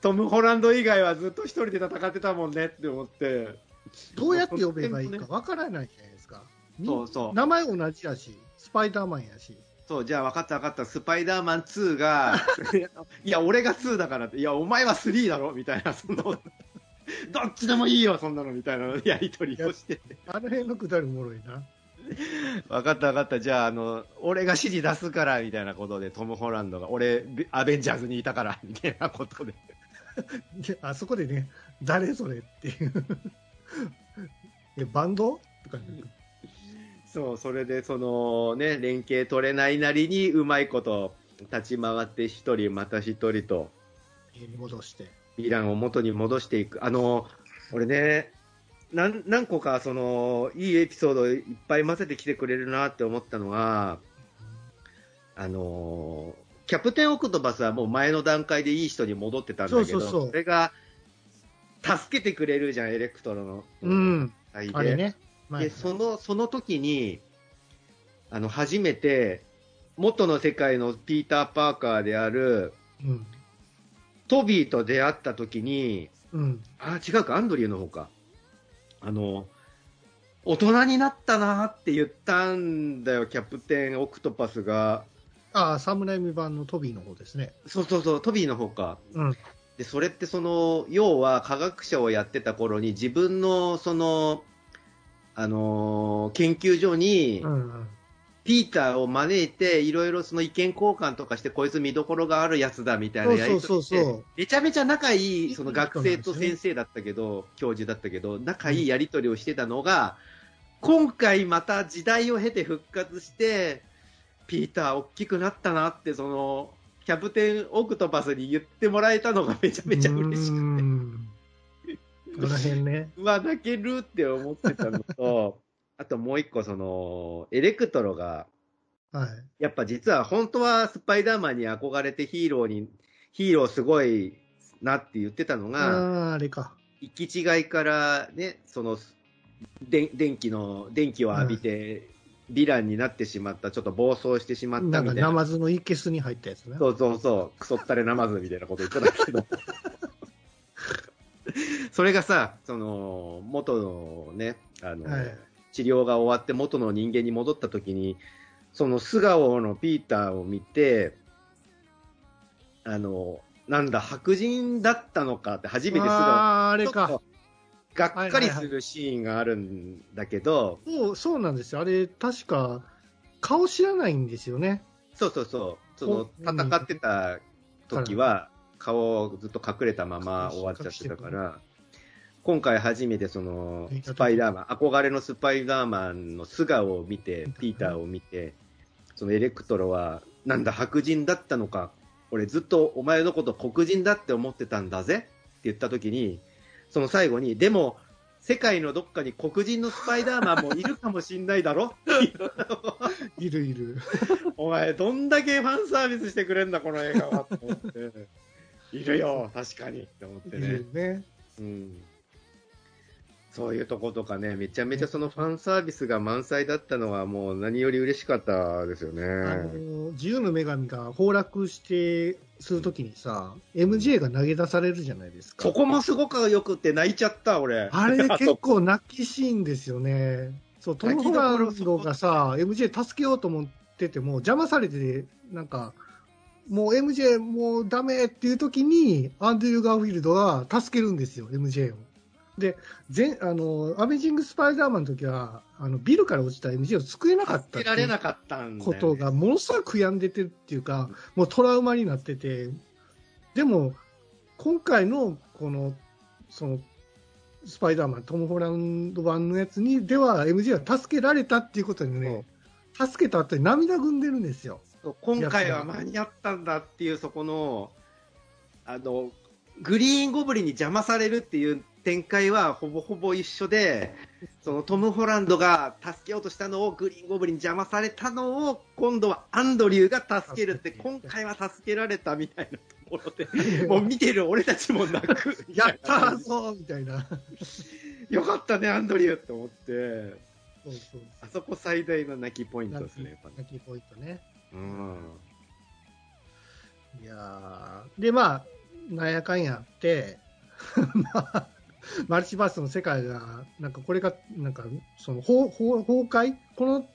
トム・ホランド以外はずっと一人で戦ってたもんねって思って。どうやって呼べばいいかわからないじゃないですか。みそうそう。名前同じやし、スパイダーマンやし。そう、じゃあ分かった分かった。スパイダーマン2が、[laughs] いや、俺が2だからって、いや、お前は3だろみたいな、その、どっちでもいいよ、そんなの、みたいなやりとりをしてて。あの辺のくだりおもろいな。分かった分かった。じゃあ、あの、俺が指示出すから、みたいなことで、トム・ホランドが、俺、ベアベンジャーズにいたから、みたいなことで。であそこでね、誰それっていう。え、バンド？とか、ね、そう、それで、その、ね、連携取れないなりに、うまいこと、立ち回って一人、また一人と、戻して。ヴィランを元に戻していく。あの、俺ね、何何個か、その、いいエピソードいっぱい混ぜてきてくれるなって思ったのが、あの、キャプテンオクトパスはもう前の段階でいい人に戻ってたんだけど、それが、助けてくれるじゃん、エレクトロの。うん。であれね。前で、その、その時に、あの、初めて、元の世界のピーター・パーカーである、うん。トビーと出会った時に、うん。あ、違うか、アンドリューの方か。あの、大人になったなって言ったんだよ、キャプテン・オクトパスが。ああ、サムライミ版のトビーの方ですね。そうそうそう、トビーの方か。うん。で、それってその、要は科学者をやってた頃に自分の、その、あのー研究所に。ピーターを招いて、いろいろその意見交換とかして、こいつ見どころがあるやつだみたいなやりとりしてそうそうそうめちゃめちゃ仲いい、その学生と先生だったけど、教授だったけど、仲いいやりとりをしてたのが、今回また時代を経て復活して、ピーター大きくなったなって、その、キャプテンオクトパスに言ってもらえたのがめちゃめちゃ嬉しくて。この辺ね。うわ、泣けるって思ってたのと、[laughs] あともう一個、その、エレクトロが、はい。やっぱ実は本当はスパイダーマンに憧れてヒーローに、ヒーローすごいなって言ってたのが、ああ、あれか。行き違いからね、その、で電気の、電気を浴びて、ヴィランになってしまった、ちょっと暴走してしまったなんかみたいな。ナマズのいけすに入ったやつね。そうそうそう、クソったれナマズみたいなこと言ってたけど。[laughs] [laughs] それがさ、その、元のね、あの、はい治療が終わって元の人間に戻った時に、その素顔のピーターを見て、あの、なんだ、白人だったのかって初めて素顔ああ、あれか。がっかりするシーンがあるんだけど、そう、そうなんですよ。あれ、確か、顔知らないんですよね。そうそうそう、そのお戦ってた時は、顔をずっと隠れたまま終わっちゃってたから、今回初めてそのスパイダーマン、憧れのスパイダーマンの素顔を見て、ピーターを見て、そのエレクトロは、なんだ、白人だったのか、俺ずっとお前のこと黒人だって思ってたんだぜって言った時に、その最後に、でも、世界のどっかに黒人のスパイダーマンもいるかもしんないだろ [laughs] いるいる。お前、どんだけファンサービスしてくれんだ、この映画はって思って。いるよ、確かにって思ってね。ね。うん。そういうとことかね、めちゃめちゃそのファンサービスが満載だったのはもう何より嬉しかったですよね。あの自由の女神が崩落してするときにさ、MJ が投げ出されるじゃないですか。そこもすごくよくって泣いちゃった、俺。あれ結そ構泣きシーンですよね。そう、トム・ホランドがさ、MJ 助けようと思ってても邪魔されて、なんか、もう MJ もうダメっていう時に、アンドリュー・ガーフィールドが助けるんですよ、MJ を。で、全、あの、アメージング・スパイダーマンの時は、あの、ビルから落ちた MJ を救えなかったられなかったことがものすごく悔やんでてるっていうか、もうトラウマになってて、でも、今回のこの、その、スパイダーマン、トム・ホランド版のやつに、では MJ は助けられたっていうことにね、助けた後に涙ぐんでるんですよ。今回は間に合ったんだっていう、そこの、あの、グリーンゴブリンに邪魔されるっていう展開はほぼほぼ一緒で、そのトム・ホランドが助けようとしたのをグリーンゴブリンに邪魔されたのを、今度はアンドリューが助けるって、今回は助けられたみたいなところで、[laughs] もう見てる俺たちも泣く。[laughs] やったーぞみたいな。よかったね、アンドリューって思って、そうそうあそこ最大の泣きポイントですね、やっぱね。泣きポイントね。うん。いやー。で、まあ、なんやかんやって、[laughs] まあ、マルチバースの世界が、なんかこれが、なんか、その崩壊？この、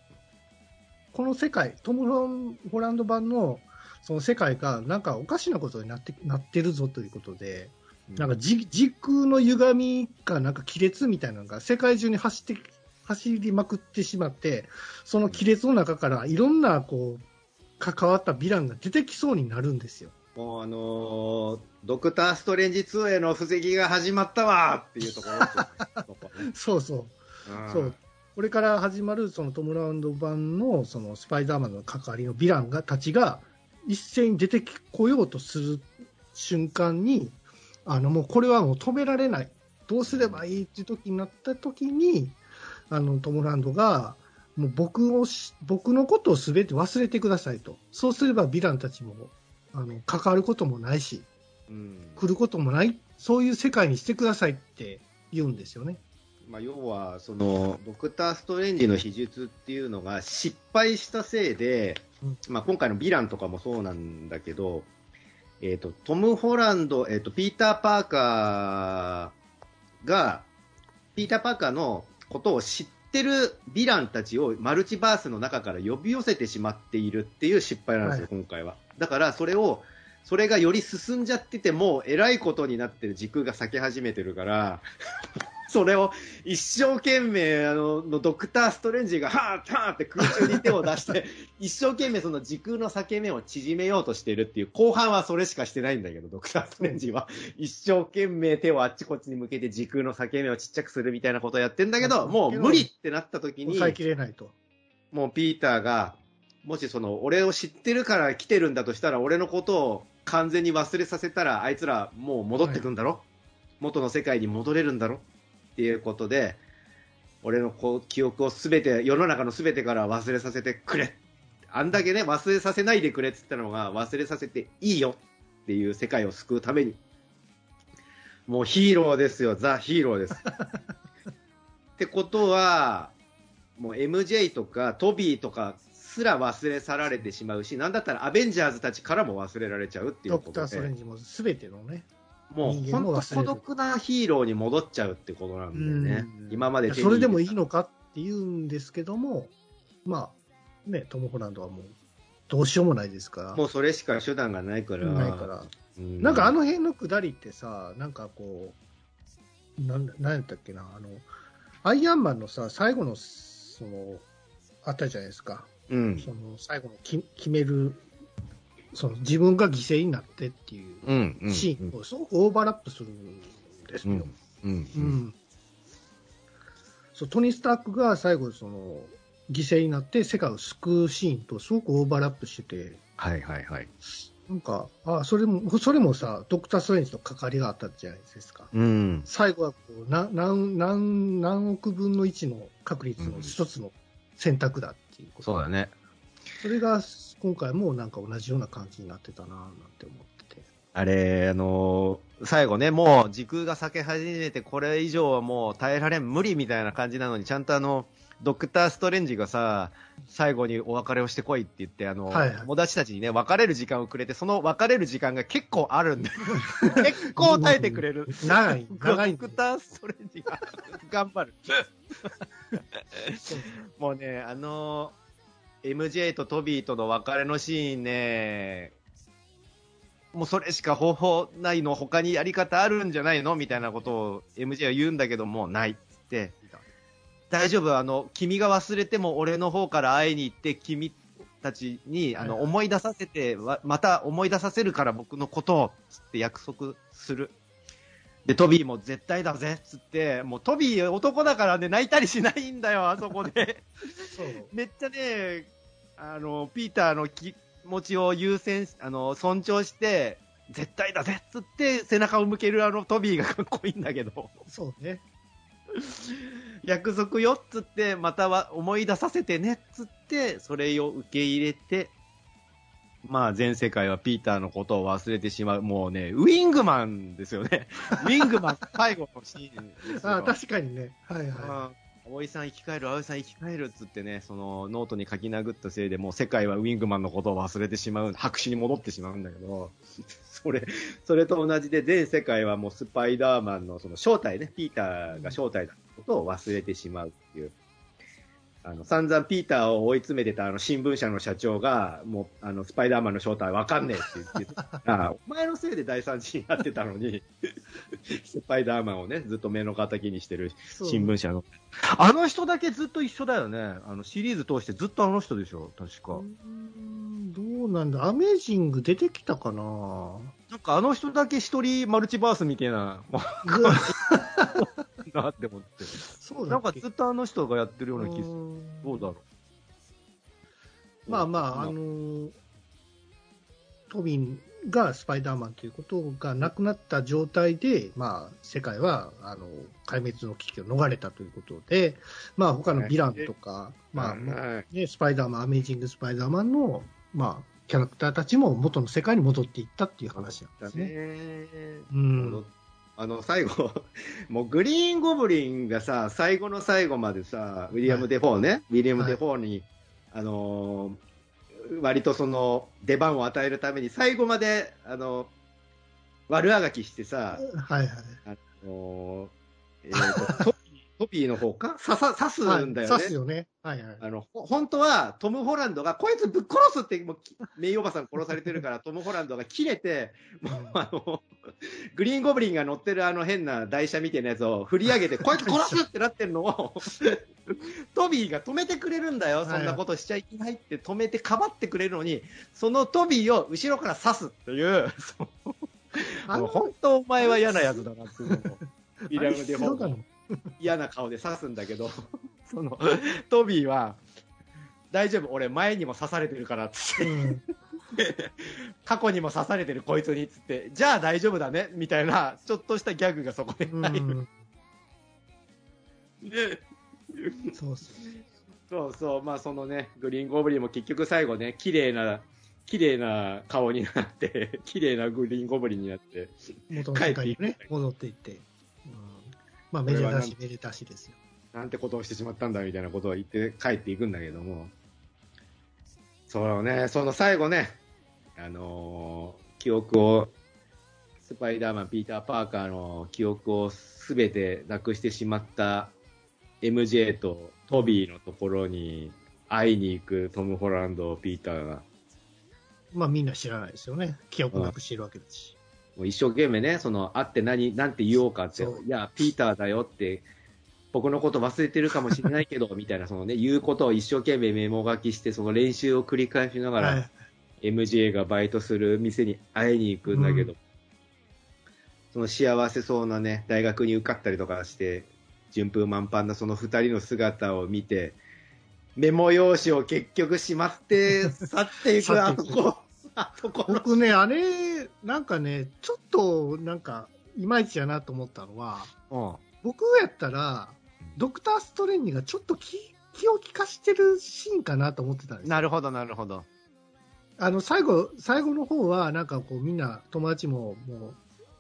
この世界、トム・ホランド版のその世界が、なんかおかしなことになってなってるぞということで、なんか時空の歪みか、なんか亀裂みたいなのが世界中に走って、走りまくってしまって、その亀裂の中からいろんな、こう、関わったヴィランが出てきそうになるんですよ。もうあのー、ドクター・ストレンジ2への布石が始まったわっていうところ [laughs] そうそう。そう。これから始まるそのトム・ラウンド版のそのスパイダーマンの関わりのヴィランがたちが一斉に出てこようとする瞬間に、あのもうこれはもう止められない。どうすればいいっていう時になった時に、あのトム・ランドが、もう僕を僕のことをすべて忘れてくださいと。そうすればヴィランたちもあの関わることもないし、うん、来ることもない、そういう世界にしてくださいって言うんですよね。まあ、要は、その、ドクター・ストレンジの秘術っていうのが失敗したせいで、うん、まあ、今回のヴィランとかもそうなんだけど、えっ、ー、と、トム・ホランド、えっ、ー、と、ピーター・パーカーが、ピーター・パーカーのことを知ってるヴィランたちをマルチバースの中から呼び寄せてしまっているっていう失敗なんですよ、はい、今回は。だからそれを、それがより進んじゃってても、えらいことになってる時空が裂け始めてるから、それを一生懸命、あの、のドクター・ストレンジが、はーはーって空中に手を出して、一生懸命その時空の裂け目を縮めようとしてるっていう、後半はそれしかしてないんだけど、ドクター・ストレンジは。一生懸命手をあっちこっちに向けて時空の裂け目をちっちゃくするみたいなことをやってんだけど、もう無理ってなった時に、抑えきれないと。もうピーターが、もしその、俺を知ってるから来てるんだとしたら、俺のことを完全に忘れさせたら、あいつらもう戻ってくんだろ、はい、元の世界に戻れるんだろ？っていうことで、俺のこう記憶をすべて、世の中のすべてから忘れさせてくれ。あんだけね、忘れさせないでくれって言ったのが、忘れさせていいよっていう世界を救うために。もうヒーローですよ、ザ・ヒーローです。[laughs] ってことは、もう MJ とかトビーとかすら忘れ去られてしまうし、なんだったらアベンジャーズたちからも忘れられちゃうっていうことで。ドクター・ストレンジも全てのね。もう本当孤独なヒーローに戻っちゃうってことなんだよね。今までそれでもいいのかって言うんですけども、まあ、ね、トム・ホランドはもう、どうしようもないですから。もうそれしか手段がないから。ないから。うん、なんかあの辺のくだりってさ、なんかこう、なん、なんやったっけな、あの、アイアンマンのさ、最後の、その、あったじゃないですか。うん、その最後のき決めるその自分が犠牲になってっていうシーンをすごくオーバーラップするんですよ。うんそうトニー・スタークが最後その犠牲になって世界を救うシーンとすごくオーバーラップしてて、はいはいはい。なんか、あそれも、それもさ、ドクター・ストレンジと関わりがあったじゃないですか。うん、最後はこうな何何何億分の1の確率の一つの選択だっていうこと、そうだね。それが今回もなんか同じような感じになってたななんて思ってて。あれ、あのー、最後ね、もう時空が裂け始めて、これ以上はもう耐えられん、無理みたいな感じなのに、ちゃんとあの、ドクター・ストレンジがさ、最後にお別れをしてこいって言って、あの、はいはい、友達たちにね、別れる時間をくれて、その別れる時間が結構あるんで、[laughs] 結構耐えてくれる。長い、長い。ドクター・ストレンジが頑張る。[laughs] もうね、あの MJ とトビーとの別れのシーンね、もうそれしか方法ないの、他にやり方あるんじゃないのみたいなことを MJ は言うんだけどもう、ないって。大丈夫、あの、君が忘れても俺の方から会いに行って、君たちに、あの、思い出させて、また思い出させるから僕のことを、つって約束する。で、トビーも絶対だぜっつって、もうトビー男だからね、泣いたりしないんだよ、あそこで。めっちゃね、あの、ピーターの気持ちを優先、あの、尊重して、絶対だぜっつって背中を向けるあのトビーが [laughs] かっこいいんだけど。そうね。約束よっつって、または思い出させてねっつって、それを受け入れて、まあ、全世界はピーターのことを忘れてしまう。もうね、ウィングマンですよね。[laughs] ウィングマン最後のシーンですよ。あ確かにね。はいはい。葵さん生き返る、葵さん生き返るっつってね、そのノートに書き殴ったせいでもう世界はウィングマンのことを忘れてしまう、白紙に戻ってしまうんだけど、それ、それと同じで全世界はもうスパイダーマンのその正体ね、ピーターが正体だってことを忘れてしまうっていう。あの、散々ピーターを追い詰めてたあの新聞社の社長が、もう、あの、スパイダーマンの正体わかんねえって言ってあ [laughs] お前のせいで大惨事になってたのに、スパイダーマンをね、ずっと目の敵にしてる新聞社の。あの人だけずっと一緒だよね。あの、シリーズ通してずっとあの人でしょ、確か。どうなんだ、アメージング出てきたかななんかあの人だけ一人マルチバースみたいな、なって思って。そうなんかずっとあの人がやってるような気する。どうだろう。まあまあ、あのー、トビンがスパイダーマンということがなくなった状態で、まあ、世界は、あの、壊滅の危機を逃れたということで、まあ、他のヴィランとか、まあ、ね、スパイダーマン、アメージングスパイダーマンの、まあ、キャラクターたちも元の世界に戻っていったっていう話なんですね。うん。あの、最後、[laughs] もうグリーンゴブリンがさ、最後の最後までさ、ウィリアム・デ・フォーね、はい、ウィリアム・デ・フォーに、はい、あのー、割とその、出番を与えるために、最後まで、あの、悪あがきしてさ、はいはい。あのー、えーと、トビーの方か？刺さ、刺すんだよね。刺すよね。はいはい。あの、本当はトム・ホランドが、こいつぶっ殺すって、もう、メイおばさん殺されてるから、[laughs] トム・ホランドが切れて、もう、あの、グリーンゴブリンが乗ってるあの変な台車みたいなやつを振り上げて、[laughs] こいつ殺すってなってるのを、[laughs] トビーが止めてくれるんだよ。そんなことしちゃいけないって止めてかばってくれるのに、そのトビーを後ろから刺すっていう、本当お前は嫌なやつだなっていうのを。ム・デ・ホー [laughs] 嫌な顔で刺すんだけど、[laughs] その、トビーは、大丈夫、俺前にも刺されてるからっつって、うん、[laughs] 過去にも刺されてるこいつにっつって、じゃあ大丈夫だね、みたいな、ちょっとしたギャグがそこで入る。うん、そうそう。そうそう、まあそのね、グリーンゴブリンも結局最後ね、綺麗な、綺麗な顔になって、綺麗なグリーンゴブリンになって、元の世界にね、戻っていって。まあ、めでたし、めでたしですよ。なんてことをしてしまったんだみたいなことを言って帰っていくんだけども、そうね、その最後ね、あのー、記憶を、スパイダーマン、ピーター・パーカーの記憶をすべてなくしてしまった MJ とトビーのところに会いに行くトム・ホランド、ピーターが。まあみんな知らないですよね。記憶なくしてるわけだし。もう一生懸命ね、その、会って何、なんて言おうかって、いや、ピーターだよって、僕のこと忘れてるかもしれないけど、[laughs] みたいな、そのね、言うことを一生懸命メモ書きして、その練習を繰り返しながら、はい、MJ がバイトする店に会いに行くんだけど、うん、その幸せそうなね、大学に受かったりとかして、順風満帆なその二人の姿を見て、メモ用紙を結局しまって去っていく。あの子。僕ね、あれ、なんかね、ちょっと、なんか、いまいちやなと思ったのは、うん、僕やったら、ドクター・ストレンジがちょっと気気を利かしてるシーンかなと思ってたんですなるほど、なるほど。あの、最後、最後の方は、なんかこう、みんな、友達も、もう、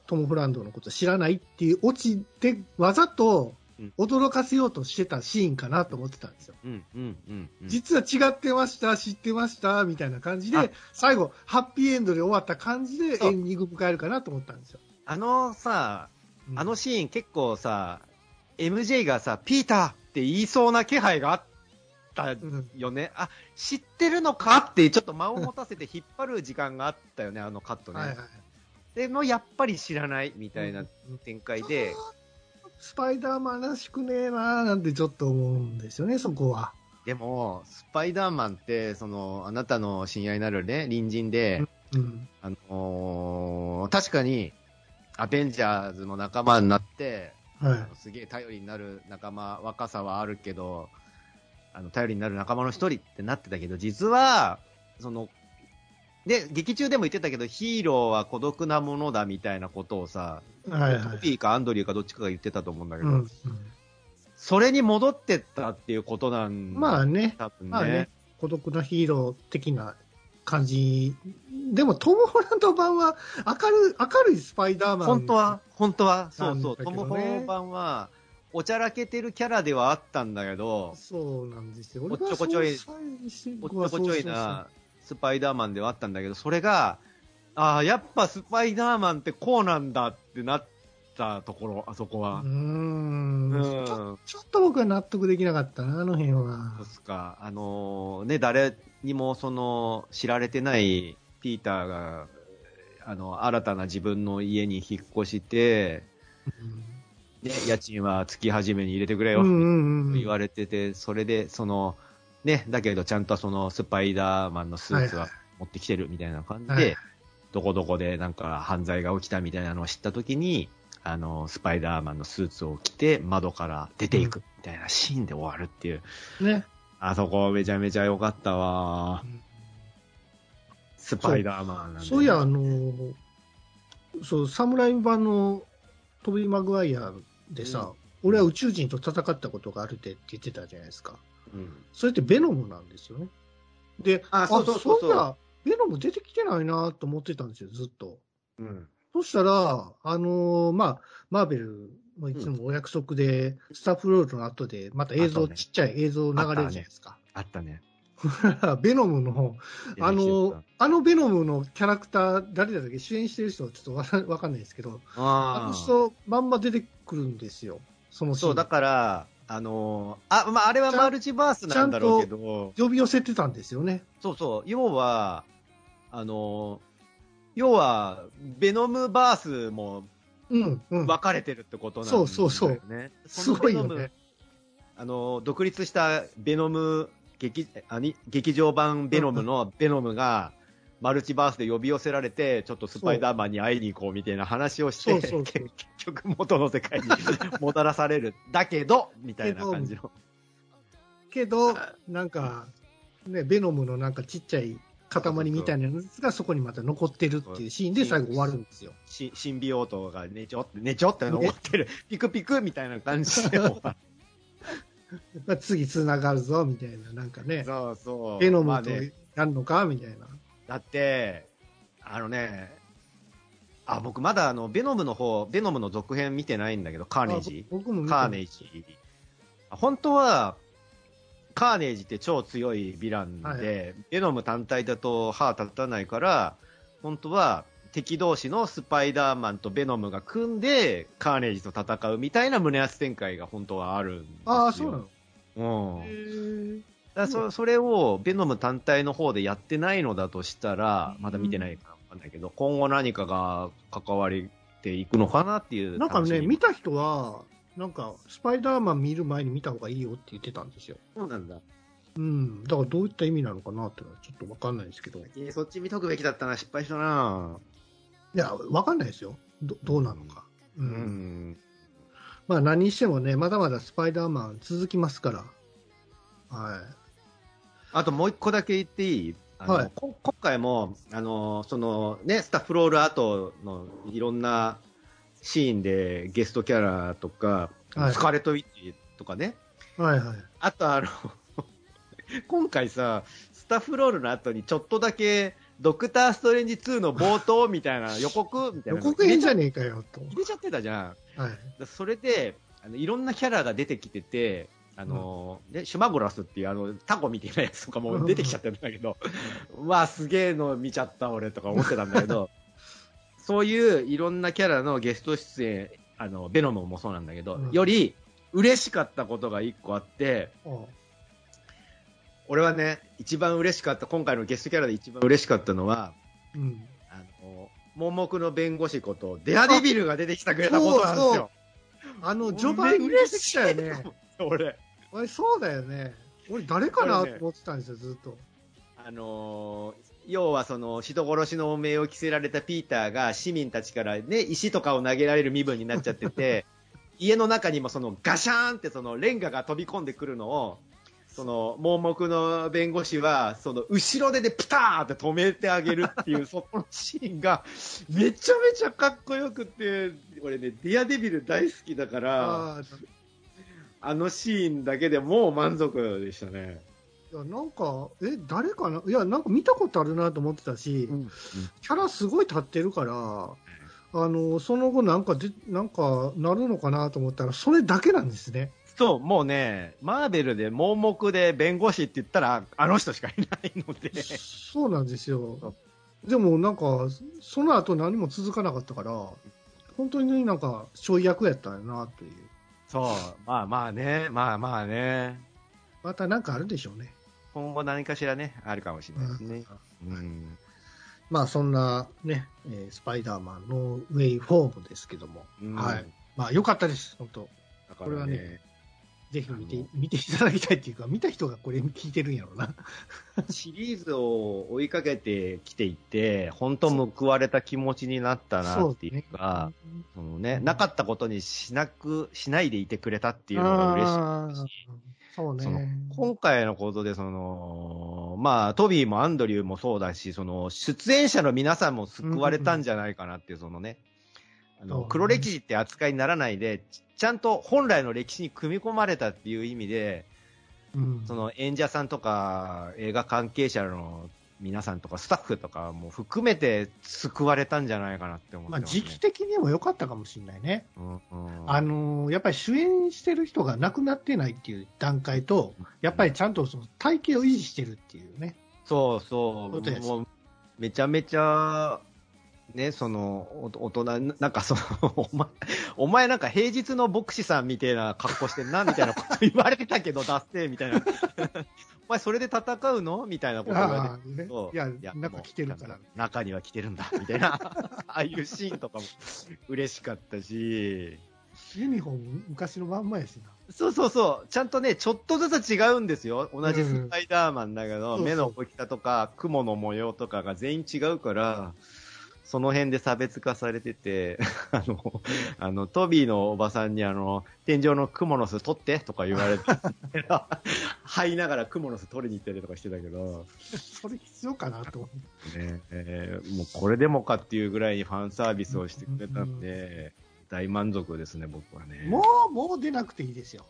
トム・フランドのこと知らないっていうオチで、わざと、驚かせようとしてたシーンかなと思ってたんですよ。うんうんうんうん、実は違ってました、知ってました、みたいな感じで、最後、ハッピーエンドで終わった感じでエンディング迎えるかなと思ったんですよ。あのさ、あのシーン結構さ、MJ がさ、ピーターって言いそうな気配があったよね。うん、あ、知ってるのかってちょっと間を持たせて引っ張る時間があったよね、あのカットね。はいはい、でもやっぱり知らないみたいな展開で、スパイダーマンらしくねえなーなんてちょっと思うんですよね、そこは。でも、スパイダーマンって、その、あなたの親愛なるね、隣人で、うん、あのー、確かに、アベンジャーズの仲間になって、はい、すげえ頼りになる仲間、若さはあるけど、あの、頼りになる仲間の一人ってなってたけど、実は、その、で、劇中でも言ってたけど、ヒーローは孤独なものだみたいなことをさ、はいはい、トピーかアンドリューかどっちかが言ってたと思うんだけど、うんうん、それに戻ってったっていうことなんだ、まあね、多分ね,、まあね。孤独なヒーロー的な感じ。でも、トム・ホランド版は明るい、明るいスパイダーマン。本当は、本当は、そうそう、トム・ホランド版は、おちゃらけてるキャラではあったんだけど、そうなんですよ。おっちょこちょいおっちょこちょいなスパイダーマンではあったんだけど、それが、ああ、やっぱスパイダーマンってこうなんだってなったところ、あそこはうー。んうんちょちょっと僕は納得できなかったな、あの辺はそう。っすか。あのーね、誰にもその、知られてないピーターが、あの、新たな自分の家に引っ越して、ね、家賃は月始めに入れてくれよ、言われてて、それで、その、ね、だけどちゃんとそのスパイダーマンのスーツは持ってきてるみたいな感じで、はいどこどこでなんか犯罪が起きたみたいなのを知ったときに、あの、スパイダーマンのスーツを着て窓から出ていくみたいなシーンで終わるっていう、ね。あそこめちゃめちゃ良かったわ。スパイダーマンなんで。そういや、あのーそう、侍版のトビー・マグワイアでさ、俺は宇宙人と戦ったことがあるって言ってたじゃないですか。うん。それってベノムなんですよね。で、あそうそうそうそうベノム出てきてないなと思ってたんですよ、ずっと。うん。そしたら、あのーまあ、マーベルもいつもお約束で、スタッフロールの後で、また映像、ねちっちゃい映像流れるじゃないですか。あったね。[laughs] ベノムの、あのた、あのベノムのキャラクター、誰だっけ？主演してる人はちょっとわかわかんないですけど、あの人、まんま出てくるんですよ。そのそう、だから、あのーあ、まあ、あれはマルチバースなんだろうけど、呼び寄せてたんですよね。そうそう、要は、あのー要は、ベノムバースもうん、うん。分かれてるってことなんだよね。そうそうそうすごいよね。あのー独立したベノム劇あに劇場版ベノムのベノムが、マルチバースで呼び寄せられて、ちょっとスパイダーマンに会いに行こうみたいな話をして、そうそうそう結局元の世界に [laughs] 戻らされる。だけど、みたいな感じの。けど、なんか、ね、ベノムのなんかちっちゃい塊みたいなやつがそこにまた残ってるっていうシーンで最後終わるんですよ。しシンビオートがねちょって、ねちょって残ってる。ピクピクみたいな感じで終わる。[laughs] まあ次繋がるぞ、みたいな、なんかね、そうそう。ベノムとまあねやるのか、みたいな。だって、あのね、あ、僕まだあの、ベノムの方、ベノムの続編見てないんだけど、カーネージあ。僕もカーネージ。本当は、カーネージって超強いヴィランで、ベノム単体だと歯立たないから、本当は敵同士のスパイダーマンとベノムが組んで、カーネージと戦うみたいな胸圧展開が本当はあるんですよ。ああ、そうなの？うん。だそそれをベノム単体の方でやってないのだとしたら、まだ見てないからわかんないけど、今後何かが関わりていくのかなっていう。なんかね、見た人は、なんか、スパイダーマン見る前に見た方がいいよって言ってたんですよ。そうなんだ。うん。だからどういった意味なのかなっていうのはちょっとわかんないですけど。いえーそっち見とくべきだったな、失敗したなや、わかんないですよ。どどうなのか。う。うんん。まあ何にしてもね、まだまだスパイダーマン続きますから。はい。あともう一個だけ言っていい？あの、はいこ今回も、あの、そのね、スタッフロール後のいろんなシーンでゲストキャラとか、はいスカーレット・ウィッチとかね、はいはい。あとあの、[laughs] 今回さ、スタッフロールの後にちょっとだけ、ドクター・ストレンジ2の冒頭みたいな [laughs] 予告みたいなの予告編じゃねえかよ、と。入れちゃってたじゃん。はい。それで、あのいろんなキャラが出てきてて、あの、ね、シュマゴラスっていうあの、タコみたいなやつとかも出てきちゃってるんだけど、[laughs] わあ、すげえの見ちゃった俺とか思ってたんだけど、[laughs] そういういろんなキャラのゲスト出演、あの、ベノムもそうなんだけど、うんより嬉しかったことが一個あって、あ俺はね、一番嬉しかった、今回のゲストキャラで一番嬉しかったのは、うん。あの、盲目の弁護士こと、デアデビルが出てきてくれたことなんですよ。あの、序盤に出てきたよね。[laughs] 俺。あれ、そうだよね。俺、誰かなと思ってたんですよ、ずっと。あのー要はその人殺しの汚名を着せられたピーターが市民たちからね、石とかを投げられる身分になっちゃってて、[laughs] 家の中にもそのガシャーンってそのレンガが飛び込んでくるのを、その盲目の弁護士は、その後ろででピターって止めてあげるっていう、[laughs] そのシーンがめちゃめちゃかっこよくて、俺ね、ディアデビル大好きだから、あのシーンだけでもう満足でしたね。いや、なんか、え、誰かな？いや、なんか見たことあるなと思ってたし、キャラすごい立ってるから、あの、その後なんかで、なんかなるのかなと思ったら、それだけなんですね。そう、もうね、マーベルで盲目で弁護士って言ったら、あの人しかいないので。そうなんですよ。でもなんか、その後何も続かなかったから、本当になんか、ちょい役やったんやなという。そう、まあまあね、まあまあね。またなんかあるでしょうね。今後何かしらね、あるかもしれないですね。うん。まあそんなね、えースパイダーマンのウェイフォームですけども、うんはい。まあ良かったです、本当。だからこれはねね、ぜひ見て見ていただきたいっていうか、見た人がこれ聞いてるんやろうな。[laughs] シリーズを追いかけてきていて、本当報われた気持ちになったなっていうか、そのね、なかったことにしなく、しないでいてくれたっていうのが嬉しい。あーそうそのね。今回のことで、その、まあ、トビーもアンドリューもそうだし、その、出演者の皆さんも救われたんじゃないかなっていう、そのね、あの、黒歴史って扱いにならないで、ちちゃんと本来の歴史に組み込まれたっていう意味で、うんその演者さんとか映画関係者の皆さんとかスタッフとかも含めて救われたんじゃないかなって思ってまあ、ます、ね。時期的にも良かったかもしれないね。うんうんあのーやっぱり主演してる人が亡くなってないっていう段階と、やっぱりちゃんとその体型を維持してるっていうね。そうそう。もうめちゃめちゃ、ね、その、お大人、なんかその、お前、[laughs] お前なんか平日の牧師さんみたいな格好してんな、みたいなこと言われてたけど、ダッセーみたいな。お前それで戦うの？みたいなこと言われてああねいや、なんか来てるから。中には来てるんだ、みたいな。[laughs] ああいうシーンとかも嬉しかったし。ユニフォーム昔のまんまやしな。そうそうそう。ちゃんとね、ちょっとずつ違うんですよ。同じスパイダーマンだけど、うん目の大きさとか、雲の模様とかが全員違うから、その辺で差別化されてて、[laughs] あの、あの、トビーのおばさんにあの、天井のクモの巣取ってとか言われて、[laughs] 這いながらクモの巣取りに行ったりとかしてたけど、それ必要かなと思って。ね、えーもうこれでもかっていうぐらいにファンサービスをしてくれたんで、大満足ですね、僕はね。もう、もう出なくていいですよ。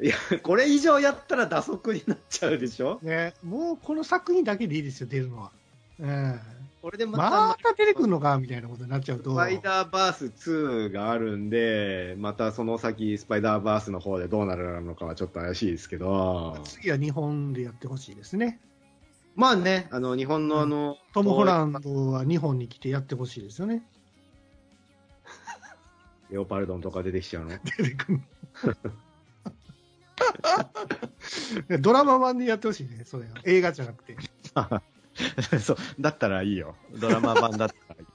いや、これ以上やったら打足になっちゃうでしょ？ね、もうこの作品だけでいいですよ、出るのは。えこれでえまた、また出てくるのかみたいなことになっちゃうと。スパイダーバース2があるんで、またその先、スパイダーバースの方でどうなるのかはちょっと怪しいですけど、次は日本でやってほしいですね。まあね、あの、日本のあの、トム・ホランドは日本に来てやってほしいですよね。[laughs] レオパルドンとか出てきちゃうの？[laughs] 出てくるの [laughs] ドラマ版でやってほしいね、それは。映画じゃなくて。[laughs] そう、だったらいいよ。ドラマ版だったらいいよ。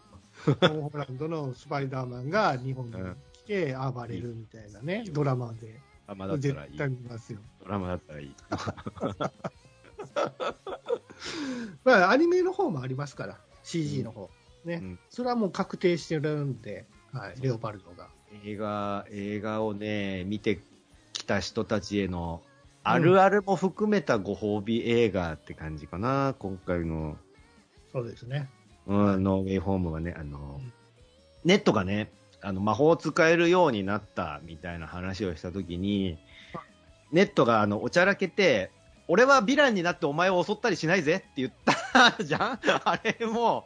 トム・ホランドのスパイダーマンが日本に来て暴れるみたいなね、ドラマで。ドラマだった絶らいい。対見ますよ。ドラマだったらいい。[laughs] まあ、アニメの方もありますから、CG の方。ね。うんそれはもう確定してるんで、はい、レオパルドが。映画、映画をね、見てきた人たちへの、あるあるも含めたご褒美映画って感じかな、今回の、そうですね。うん、ノーウェイホームはね、あの、うん。ネットがね、あの、魔法を使えるようになったみたいな話をしたときに、ネットがあの、おちゃらけて、俺はヴィランになってお前を襲ったりしないぜって言ったじゃん？[laughs] あれも、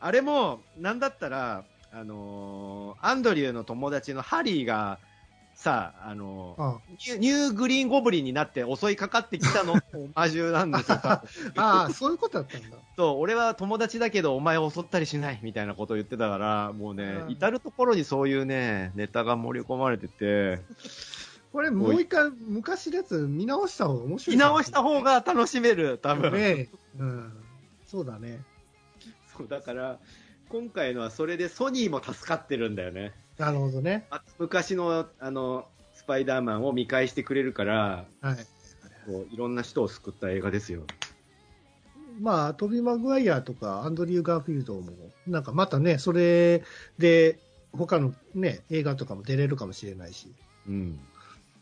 あれも、なんだったら、あのーアンドリューの友達のハリーが、さ、ああニューニューグリーンゴブリンになって襲いかかってきたのとオマージュなんですよ。[laughs] ああ、そういうことだったんだ。そう、俺は友達だけどお前を襲ったりしないみたいなことを言ってたから、もうね、うん至るところにそういうね、ネタが盛り込まれてて、これもう一回昔のやつ見直した方が面白い見直した方が楽しめる、多分。ねうん。そうだね。そう、だから、今回のはそれでソニーも助かってるんだよね。なるほどね。あ昔の、あの、スパイダーマンを見返してくれるから、はい。こういろんな人を救った映画ですよ。まあ、トビー・マグワイアとかアンドリュー・ガーフィールドも、なんかまたね、それで、他のね、映画とかも出れるかもしれないし。うん。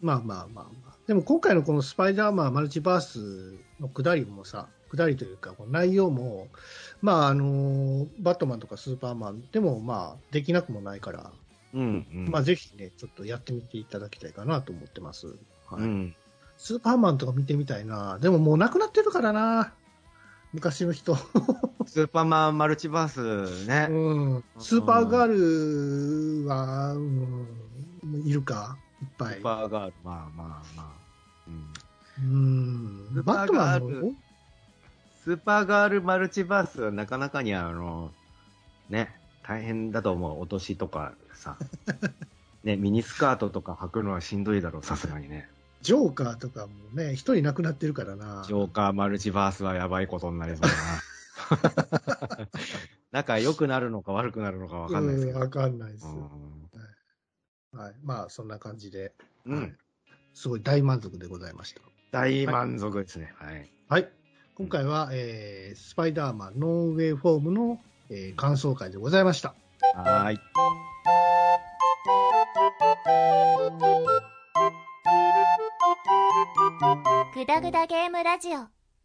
まあまあまあまあ。でも今回のこのスパイダーマンマルチバースの下りもさ、下りというか、この内容も、まああの、バットマンとかスーパーマンでもまあできなくもないから、うん、うん。まあぜひね、ちょっとやってみていただきたいかなと思ってます。はいうん。スーパーマンとか見てみたいな。でももうなくなってるからな。昔の人。スーパーマンマルチバースね。うん。スーパーガールは、うん、いるか？いっぱい。スーパーガール、まあまあまあ。うん。うん。バットマンスーパーガールマルチバースはなかなかにあの、ね、大変だと思う。お年とかさ。[laughs] ね、ミニスカートとか履くのはしんどいだろう、さすがにね。ジョーカーとかもね、一人亡くなってるからな。ジョーカーマルチバースはやばいことになりそうだな。[laughs] 仲良くなるのか悪くなるのかわかんないですけど。わかんないです。はい。まあ、そんな感じで。うん、すごい大満足でございました。大満足ですね。はい。はい。今回は、えー、スパイダーマンノーウェイフォームの、えー、感想会でございました。はい。グダグダゲームラジオ